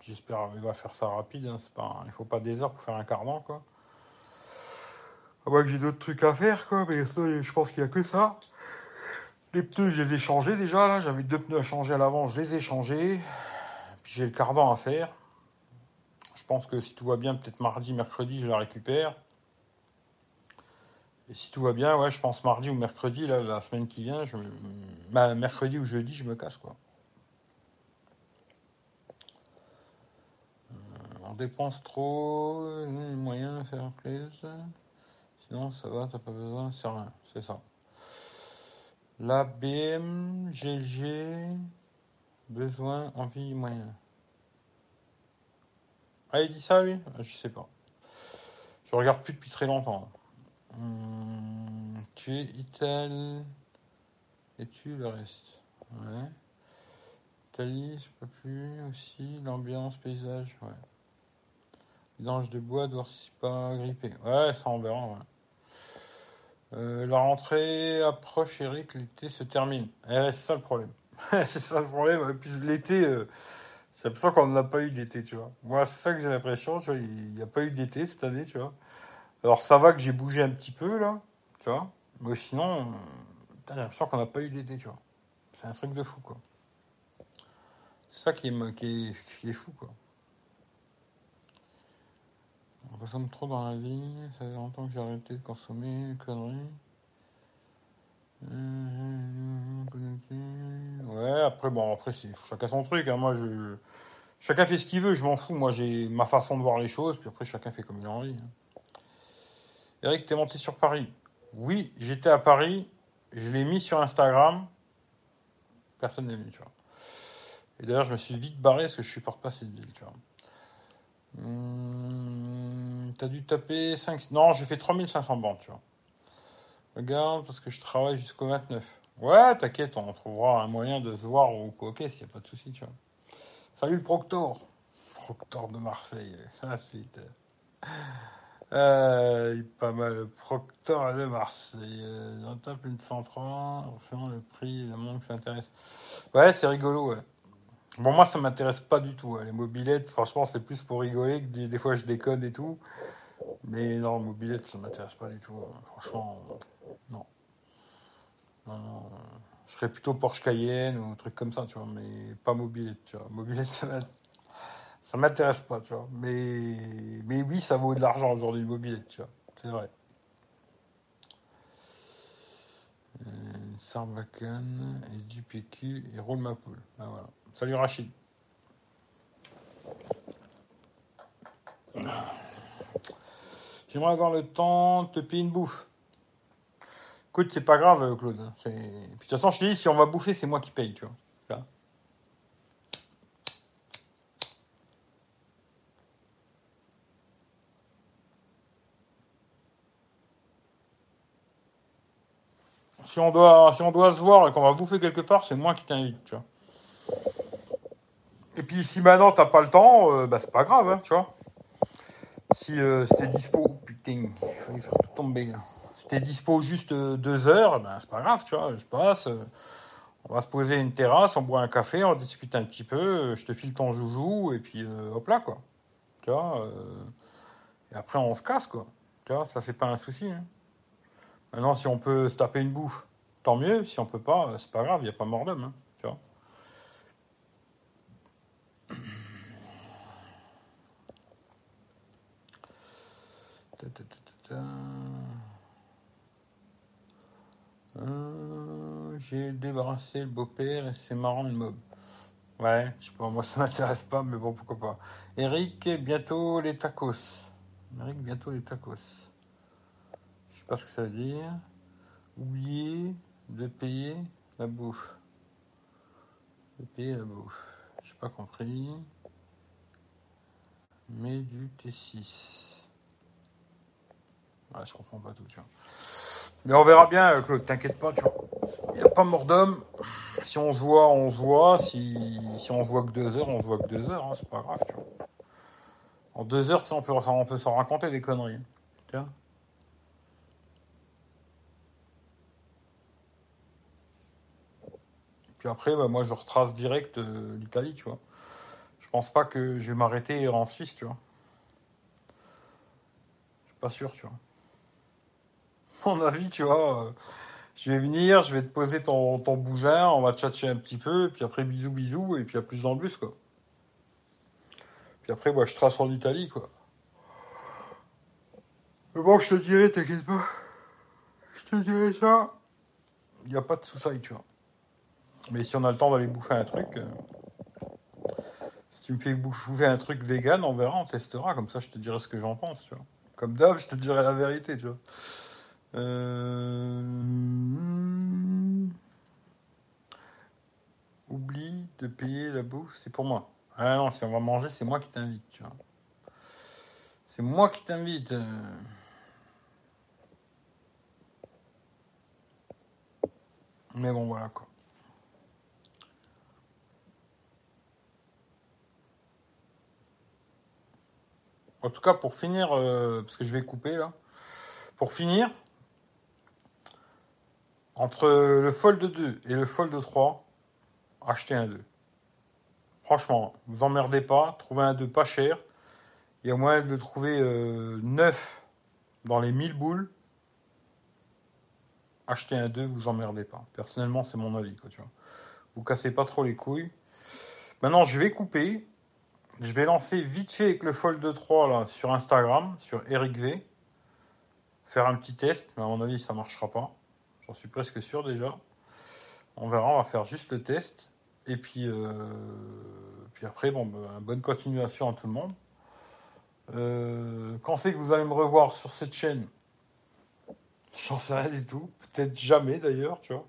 J'espère qu'il va faire ça rapide. Hein, pas, il faut pas des heures pour faire un quart d'an, quoi. Ah bah, j'ai d'autres trucs à faire, quoi, mais je pense qu'il n'y a que ça. Les pneus, je les ai changés déjà, là. J'avais deux pneus à changer à l'avant, je les ai changés. Puis j'ai le cardan à faire. Je pense que si tout va bien, peut-être mardi, mercredi, je la récupère. Et si tout va bien, ouais, je pense mardi ou mercredi, là, la semaine qui vient, je bah, mercredi ou jeudi, je me casse, quoi. Euh, on dépense trop, moyen de faire plaisir. Sinon, ça va, t'as pas besoin, c'est rien, c'est ça. La BM, GLG, besoin, envie, moyen. Ah, il dit ça, lui? Ah, Je sais pas. Je regarde plus depuis très longtemps. Hum, tu es Ital. Et tu le reste? Ouais. Italie, je peux plus aussi. L'ambiance, paysage, ouais. Vidange de bois, si pas grippé. Ouais, ça on verra. Euh, la rentrée approche, Eric, l'été se termine. Eh, c'est ça le problème. c'est ça le problème. L'été, euh, c'est l'impression qu'on n'a pas eu d'été, tu vois. Moi, c'est ça que j'ai l'impression, tu vois. Il n'y a pas eu d'été cette année, tu vois. Alors, ça va que j'ai bougé un petit peu, là, tu vois. Mais sinon, j'ai l'impression qu'on n'a pas eu d'été, tu vois. C'est un truc de fou, quoi. C'est ça qui est, qui est, fou, quoi. On consomme trop dans la vie, ça fait longtemps que j'ai arrêté de consommer, conneries. Ouais, après, bon, après, c'est chacun son truc. Hein. Moi, je. Chacun fait ce qu'il veut, je m'en fous. Moi, j'ai ma façon de voir les choses, puis après, chacun fait comme il a envie. Hein. Eric, t'es monté sur Paris Oui, j'étais à Paris. Je l'ai mis sur Instagram. Personne n'est venu, tu vois. Et d'ailleurs, je me suis vite barré parce que je supporte pas cette ville, tu vois. Hum, T'as dû taper 5. Non, j'ai fait 3500 bandes, tu vois. Regarde, parce que je travaille jusqu'au 29. Ouais, t'inquiète, on trouvera un moyen de se voir au ok, s'il n'y a pas de souci, tu vois. Salut le Proctor. Proctor de Marseille. Ah, euh, il est pas mal. Le Proctor de Marseille. Euh, on tape une 130. le prix, le monde s'intéresse. Ouais, c'est rigolo, ouais. Bon, moi, ça m'intéresse pas du tout. Hein. Les mobilettes, franchement, c'est plus pour rigoler que des, fois je déconne et tout. Mais non, mobilette, ça m'intéresse pas du tout. Hein. Franchement, non. Non, non. Je serais plutôt Porsche Cayenne ou truc comme ça, tu vois, mais pas mobilette, tu vois. Mobilette, ça m'intéresse pas, tu vois. Mais, mais oui, ça vaut de l'argent aujourd'hui, une mobilette, tu vois. C'est vrai. Euh, Sarbacane et du PQ et roule ma poule. Ah, voilà. Salut Rachid. J'aimerais avoir le temps de te payer une bouffe. Écoute, c'est pas grave, Claude. De toute façon, je te dis, si on va bouffer, c'est moi qui paye, tu vois. Si on, doit, si on doit se voir et qu'on va bouffer quelque part, c'est moi qui t'invite, tu vois. Et puis si maintenant t'as pas le temps, euh, bah c'est pas grave, hein, tu vois. Si euh, c'était dispo, putain, il fallait faire tout tomber. Si t'es dispo juste euh, deux heures, ben c'est pas grave, tu vois. Je passe, on va se poser une terrasse, on boit un café, on discute un petit peu, je te file ton joujou et puis hop là quoi. Tu vois. et après on se casse quoi. Tu vois, ça c'est pas un souci. Hein. Maintenant si on peut se taper une bouffe, tant mieux. Si on peut pas, c'est pas grave, il y a pas mort d'homme, hein, tu vois. Euh, j'ai débarrassé le beau-père et c'est marrant le mob. Ouais, je sais pas, moi ça m'intéresse pas, mais bon, pourquoi pas. Eric, bientôt les tacos. Eric, bientôt les tacos. Je sais pas ce que ça veut dire. Oublier de payer la bouffe. De payer la bouffe. J'ai pas compris. Mais du T6. Ouais, je comprends pas tout, tu vois. Mais on verra bien, euh, Claude, t'inquiète pas, tu vois. Il n'y a pas mort d'homme. Si on se voit, on se voit. Si, si on se voit que deux heures, on se voit que deux heures, hein, c'est pas grave, tu vois. En deux heures, on peut, on peut s'en raconter des conneries. Tiens. Puis après, bah, moi, je retrace direct euh, l'Italie, tu vois. Je pense pas que je vais m'arrêter en Suisse, tu vois. Je suis pas sûr, tu vois. mon avis, tu vois. euh, je vais venir, je vais te poser ton, bousin, on va tchatcher un petit peu, puis après bisous bisous, et puis à plus dans le bus, quoi. Puis après, moi, je trace en Italie, quoi. Mais bon, je te dirai, t'inquiète pas. Je te dirai ça. Il n'y a pas de soucis, tu vois. Mais si on a le temps d'aller bouffer un truc, euh, si tu me fais bouffer un truc vegan, on verra, on testera. Comme ça, je te dirai ce que j'en pense, tu vois. Comme d'hab, je te dirai la vérité, tu vois. Euh... Oublie de payer la bouffe, c'est pour moi. Ah non, si on va manger, c'est moi qui t'invite, tu vois. C'est moi qui t'invite. euh. Mais bon, voilà quoi. En tout cas, pour finir, euh, parce que je vais couper là. Pour finir, entre le Fold 2 et le Fold 3, achetez un 2. Franchement, vous emmerdez pas, trouvez un 2 pas cher. Il y a moyen de le trouver euh, neuf dans les 1000 boules. Achetez un 2, vous emmerdez pas. Personnellement, c'est mon avis. Quoi, tu vois. Vous cassez pas trop les couilles. Maintenant, je vais couper. Je vais lancer vite fait avec le Fold 3 là, sur Instagram, sur Eric V. Faire un petit test, mais à mon avis, ça marchera pas. J'en suis presque sûr déjà. On verra, on va faire juste le test. Et puis, euh, puis après, bon, ben, bonne continuation à tout le monde. Euh, quand c'est que vous allez me revoir sur cette chaîne? J'en sais rien du tout. Peut-être jamais d'ailleurs, tu vois.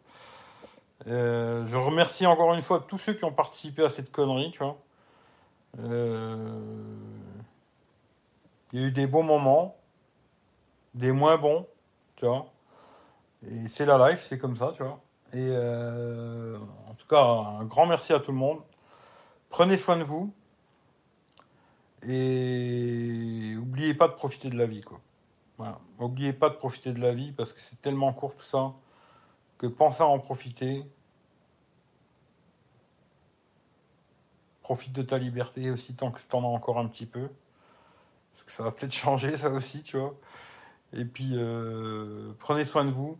Euh, je remercie encore une fois tous ceux qui ont participé à cette connerie, tu vois. Il y a eu des bons moments, des moins bons, tu vois. Et c'est la life, c'est comme ça, tu vois. Et euh, en tout cas, un grand merci à tout le monde. Prenez soin de vous. Et n'oubliez pas de profiter de la vie, quoi. Voilà. N'oubliez pas de profiter de la vie parce que c'est tellement court tout ça que pensez à en profiter. Profite de ta liberté aussi tant que tu en as encore un petit peu. Parce que ça va peut-être changer ça aussi, tu vois. Et puis euh, prenez soin de vous.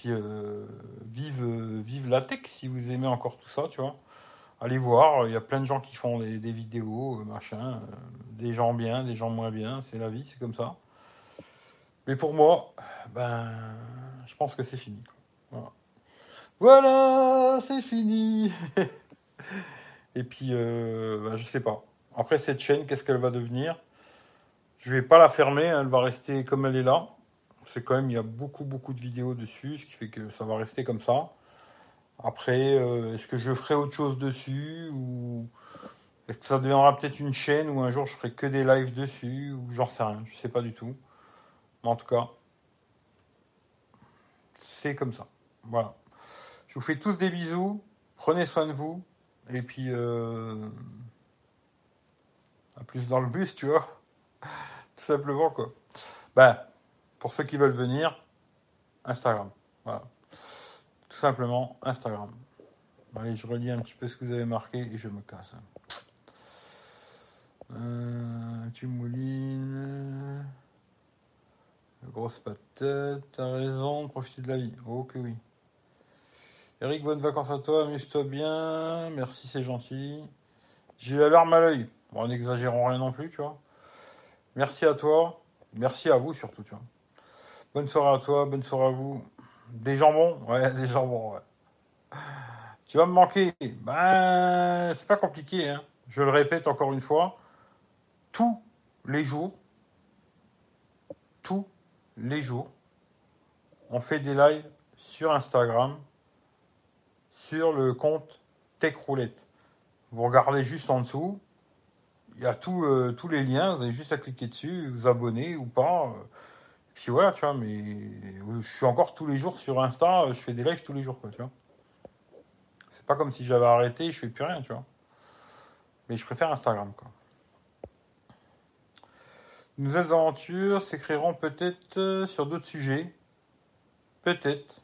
Puis euh, vive, euh, vive la tech si vous aimez encore tout ça, tu vois. Allez voir, il y a plein de gens qui font des, vidéos, euh, machin. des gens bien, des gens moins bien, c'est la vie, c'est comme ça. Mais pour moi, ben, je pense que c'est fini. Voilà, c'est fini. Et puis, euh, ben, je sais pas. Après cette chaîne, qu'est-ce qu'elle va devenir? Je vais pas la fermer, elle va rester comme elle est là. C'est quand même, il y a beaucoup, beaucoup de vidéos dessus, ce qui fait que ça va rester comme ça. Après, euh, est-ce que je ferai autre chose dessus ou est-ce que ça deviendra peut-être une chaîne où un jour je ferai que des lives dessus ou j'en sais rien, je sais pas du tout. Mais en tout cas, c'est comme ça. Voilà. Je vous fais tous des bisous, prenez soin de vous et puis euh, à plus dans le bus, tu vois. Tout simplement quoi. Ben, pour ceux qui veulent venir, Instagram. Voilà. Tout simplement Instagram. Allez, je relis un petit peu ce que vous avez marqué et je me casse. Euh, tu moulines. Grosse patate. T'as raison, profiter de la vie. Oh que oui. Eric, bonnes vacances à toi. Amuse-toi bien. Merci, c'est gentil. J'ai la larme à l'œil. Bon, n'exagérons rien non plus, tu vois. Merci à toi. Merci à vous surtout, tu vois. Bonne soirée à toi. Bonne soirée à vous. Des jambons Ouais, des jambons, ouais. Tu vas me manquer Ben, c'est pas compliqué, hein. Je le répète encore une fois. Tous les jours, tous les jours, on fait des lives sur Instagram, sur le compte Tech Roulette. Vous regardez juste en dessous, il y a euh, tous les liens, vous avez juste à cliquer dessus, vous abonner ou pas. Voilà, tu vois, mais je suis encore tous les jours sur Insta, je fais des lives tous les jours, quoi, tu vois. C'est pas comme si j'avais arrêté, je fais plus rien, tu vois. Mais je préfère Instagram, quoi. Nouvelles aventures s'écriront peut-être euh, sur d'autres sujets. Peut-être.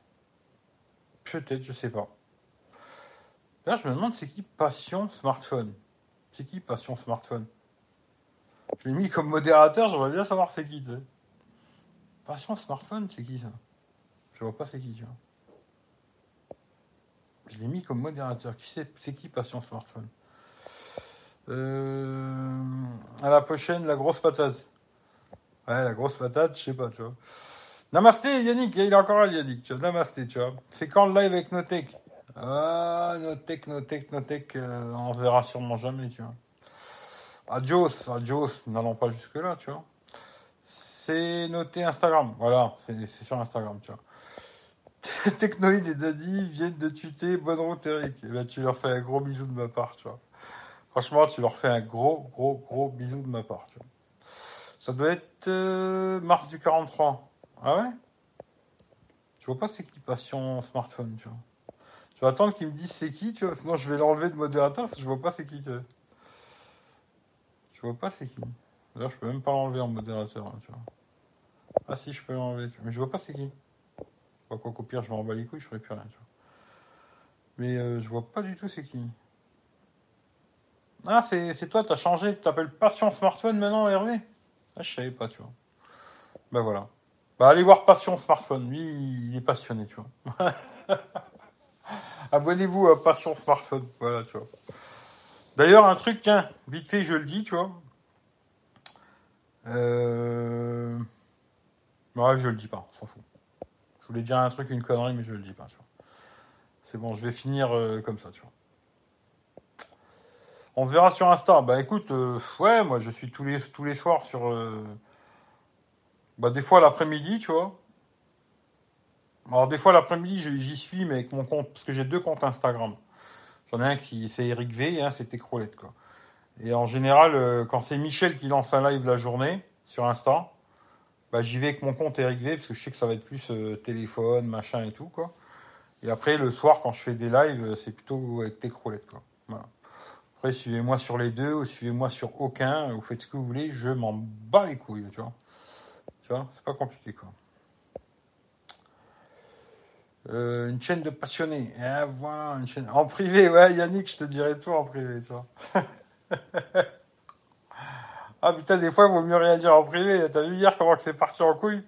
Peut-être, je sais pas. Là, je me demande c'est qui Passion Smartphone? C'est qui Passion Smartphone? Je l'ai mis comme modérateur, j'aimerais bien savoir c'est qui. tu sais. Passion smartphone, c'est qui ça? Je vois pas c'est qui, tu vois. Je l'ai mis comme modérateur. Qui c'est C'est qui Passion smartphone? Euh, À la prochaine, la grosse patate. Ouais, la grosse patate, je sais pas, tu vois. Namasté, Yannick, il est encore là, Yannick, tu vois. Namasté, tu vois. C'est quand le live avec Notech? Ah, Notech, Notech, Notech, euh, on verra sûrement jamais, tu vois. Adios, adios, n'allons pas jusque-là, tu vois. C'est noté Instagram, voilà, c'est sur Instagram, tu vois. Technoïd et Daddy viennent de tuer Bonne route, Eric. Et eh ben, tu leur fais un gros bisou de ma part, tu vois. Franchement, tu leur fais un gros, gros, gros bisou de ma part, tu vois. Ça doit être euh, mars du 43. Ah ouais? Je vois pas c'est qui Passion Smartphone, tu vois. Je vais attendre qu'il me dise c'est qui, tu vois, sinon je vais l'enlever de modérateur parce que je vois pas c'est qui. Je vois pas c'est qui. D'ailleurs, je peux même pas l'enlever en modérateur, hein, tu vois. Ah si, je peux l'enlever, mais je vois pas c'est qui. Quoi qu'au pire, je m'en bats les couilles, je ferai plus rien, tu vois. Mais euh, je vois pas du tout c'est qui. Ah, c'est toi, t'as changé, t'appelles Passion Smartphone maintenant, Hervé? Ah, je savais pas, tu vois. Ben voilà. Bah, allez voir Passion Smartphone, lui, il est passionné, tu vois. Abonnez-vous à Passion Smartphone, voilà, tu vois. D'ailleurs, un truc, tiens, vite fait, je le dis, tu vois. Euh... Ouais, je le dis pas, on s'en fout. Je voulais dire un truc, une connerie, mais je le dis pas, tu vois. C'est bon, je vais finir euh, comme ça, tu vois. On verra sur Insta. Bah écoute, euh, ouais, moi je suis tous les, soirs sur. Euh, bah des fois l'après-midi, tu vois. Alors des fois l'après-midi j'y suis, mais avec mon compte, parce que j'ai deux comptes Instagram. J'en ai un qui c'est Eric V et un c'est Técrolette, quoi. Et en général, quand c'est Michel qui lance un live la journée sur Insta, bah j'y vais avec mon compte Eric V, parce que je sais que ça va être plus téléphone, machin et tout, quoi. Et après, le soir, quand je fais des lives, c'est plutôt avec Técrolette, quoi. Voilà. Après, suivez-moi sur les deux ou suivez-moi sur aucun. Vous faites ce que vous voulez. Je m'en bats les couilles, tu vois. Tu vois, c'est pas compliqué, quoi. Euh, une chaîne de passionnés. Ah, voilà, une chaîne. En privé, ouais, Yannick, je te dirai tout en privé, tu vois. ah putain, des fois, il vaut mieux rien dire en privé. T'as vu hier comment c'est parti en couille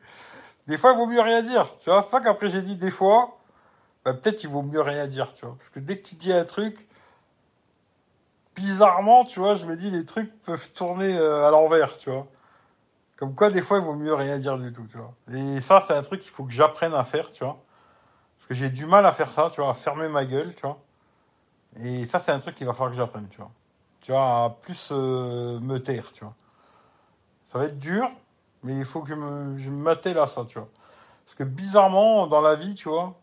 Des fois, il vaut mieux rien dire. Tu vois, pas qu'après j'ai dit des fois, bah, peut-être il vaut mieux rien dire, tu vois. Parce que dès que tu dis un truc, bizarrement, tu vois, je me dis, les trucs peuvent tourner euh, à l'envers, tu vois. Comme quoi, des fois, il vaut mieux rien dire du tout, tu vois. Et ça, c'est un truc qu'il faut que j'apprenne à faire, tu vois. Parce que j'ai du mal à faire ça, tu vois, à fermer ma gueule, tu vois. Et ça, c'est un truc qu'il va falloir que j'apprenne, tu vois. Tu vois, à plus euh, me taire, tu vois. Ça va être dur, mais il faut que je me, je à ça, tu vois. Parce que bizarrement, dans la vie, tu vois,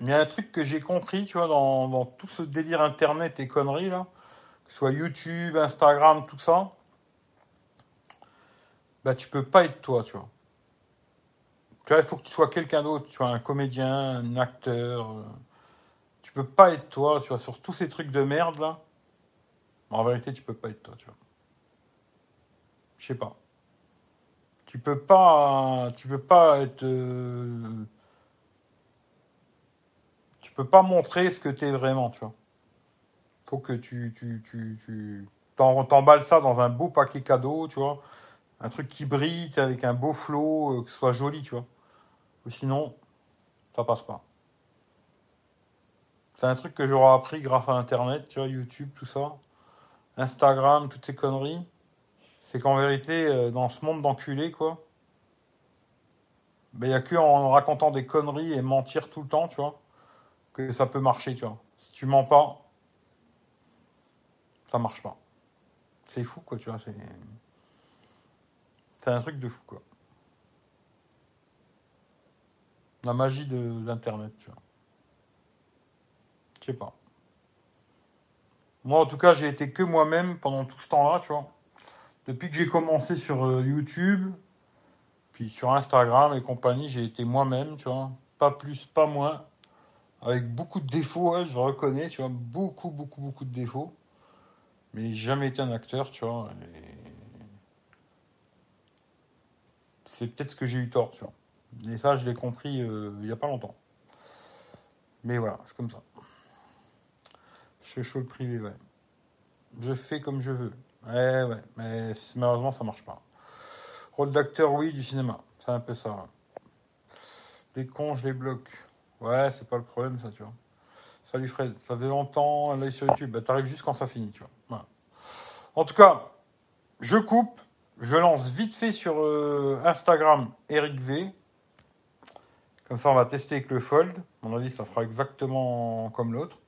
il y a un truc que j'ai compris, tu vois, dans, tout ce délire internet et conneries, là, que ce soit YouTube, Instagram, tout ça, bah tu peux pas être toi, tu vois. Tu vois, il faut que tu sois quelqu'un d'autre, tu vois, un comédien, un acteur. Euh, tu peux pas être toi, tu vois, sur tous ces trucs de merde, là. En vérité, tu peux pas être toi, tu vois. Je sais pas. Tu peux pas, tu peux pas être euh, peux pas montrer ce que tu es vraiment, tu vois. Faut que tu, tu, tu, tu t'emballes ça dans un beau paquet cadeau, tu vois. Un truc qui brille, avec un beau flot, euh, que ce soit joli, tu vois. Ou sinon, ça passe pas. C'est un truc que j'aurais appris grâce à Internet, tu vois, YouTube, tout ça. Instagram, toutes ces conneries. C'est qu'en vérité, euh, dans ce monde d'enculés, quoi, il ben, n'y a que en racontant des conneries et mentir tout le temps, tu vois, que ça peut marcher, tu vois. Si tu mens pas, ça marche pas. C'est fou, quoi, tu vois. C'est, c'est un truc de fou, quoi. La magie de l'internet, tu vois. Sais pas. Moi, en tout cas, j'ai été que moi-même pendant tout ce temps-là, tu vois. Depuis que j'ai commencé sur euh, YouTube, puis sur Instagram et compagnie, j'ai été moi-même, tu vois. Pas plus, pas moins avec beaucoup de défauts, je reconnais, tu vois, beaucoup, beaucoup, beaucoup de défauts. Mais jamais été un acteur, tu vois. C'est peut-être ce que j'ai eu tort, tu vois. Et ça, je l'ai compris euh, il n'y a pas longtemps. Mais voilà, c'est comme ça. Je fais privé, ouais. Je fais comme je veux. Ouais, ouais, mais malheureusement, ça marche pas. Rôle d'acteur, oui, du cinéma. C'est un peu ça. Les cons, je les bloque. Ouais, c'est pas le problème, ça, tu vois. Salut Fred, ça faisait longtemps, là sur YouTube. Bah, t'arrives juste quand ça finit, tu vois. En tout cas, je coupe. Je lance vite fait sur euh, Instagram Eric V. Comme ça, on va tester avec le Fold. Mon avis, ça fera exactement comme l'autre.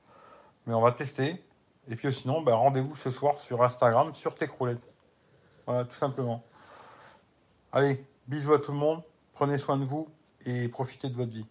Mais on va tester. Et puis sinon, bah, rendez-vous ce soir sur Instagram, sur Techroulette. Voilà, tout simplement. Allez, bisous à tout le monde. Prenez soin de vous et profitez de votre vie.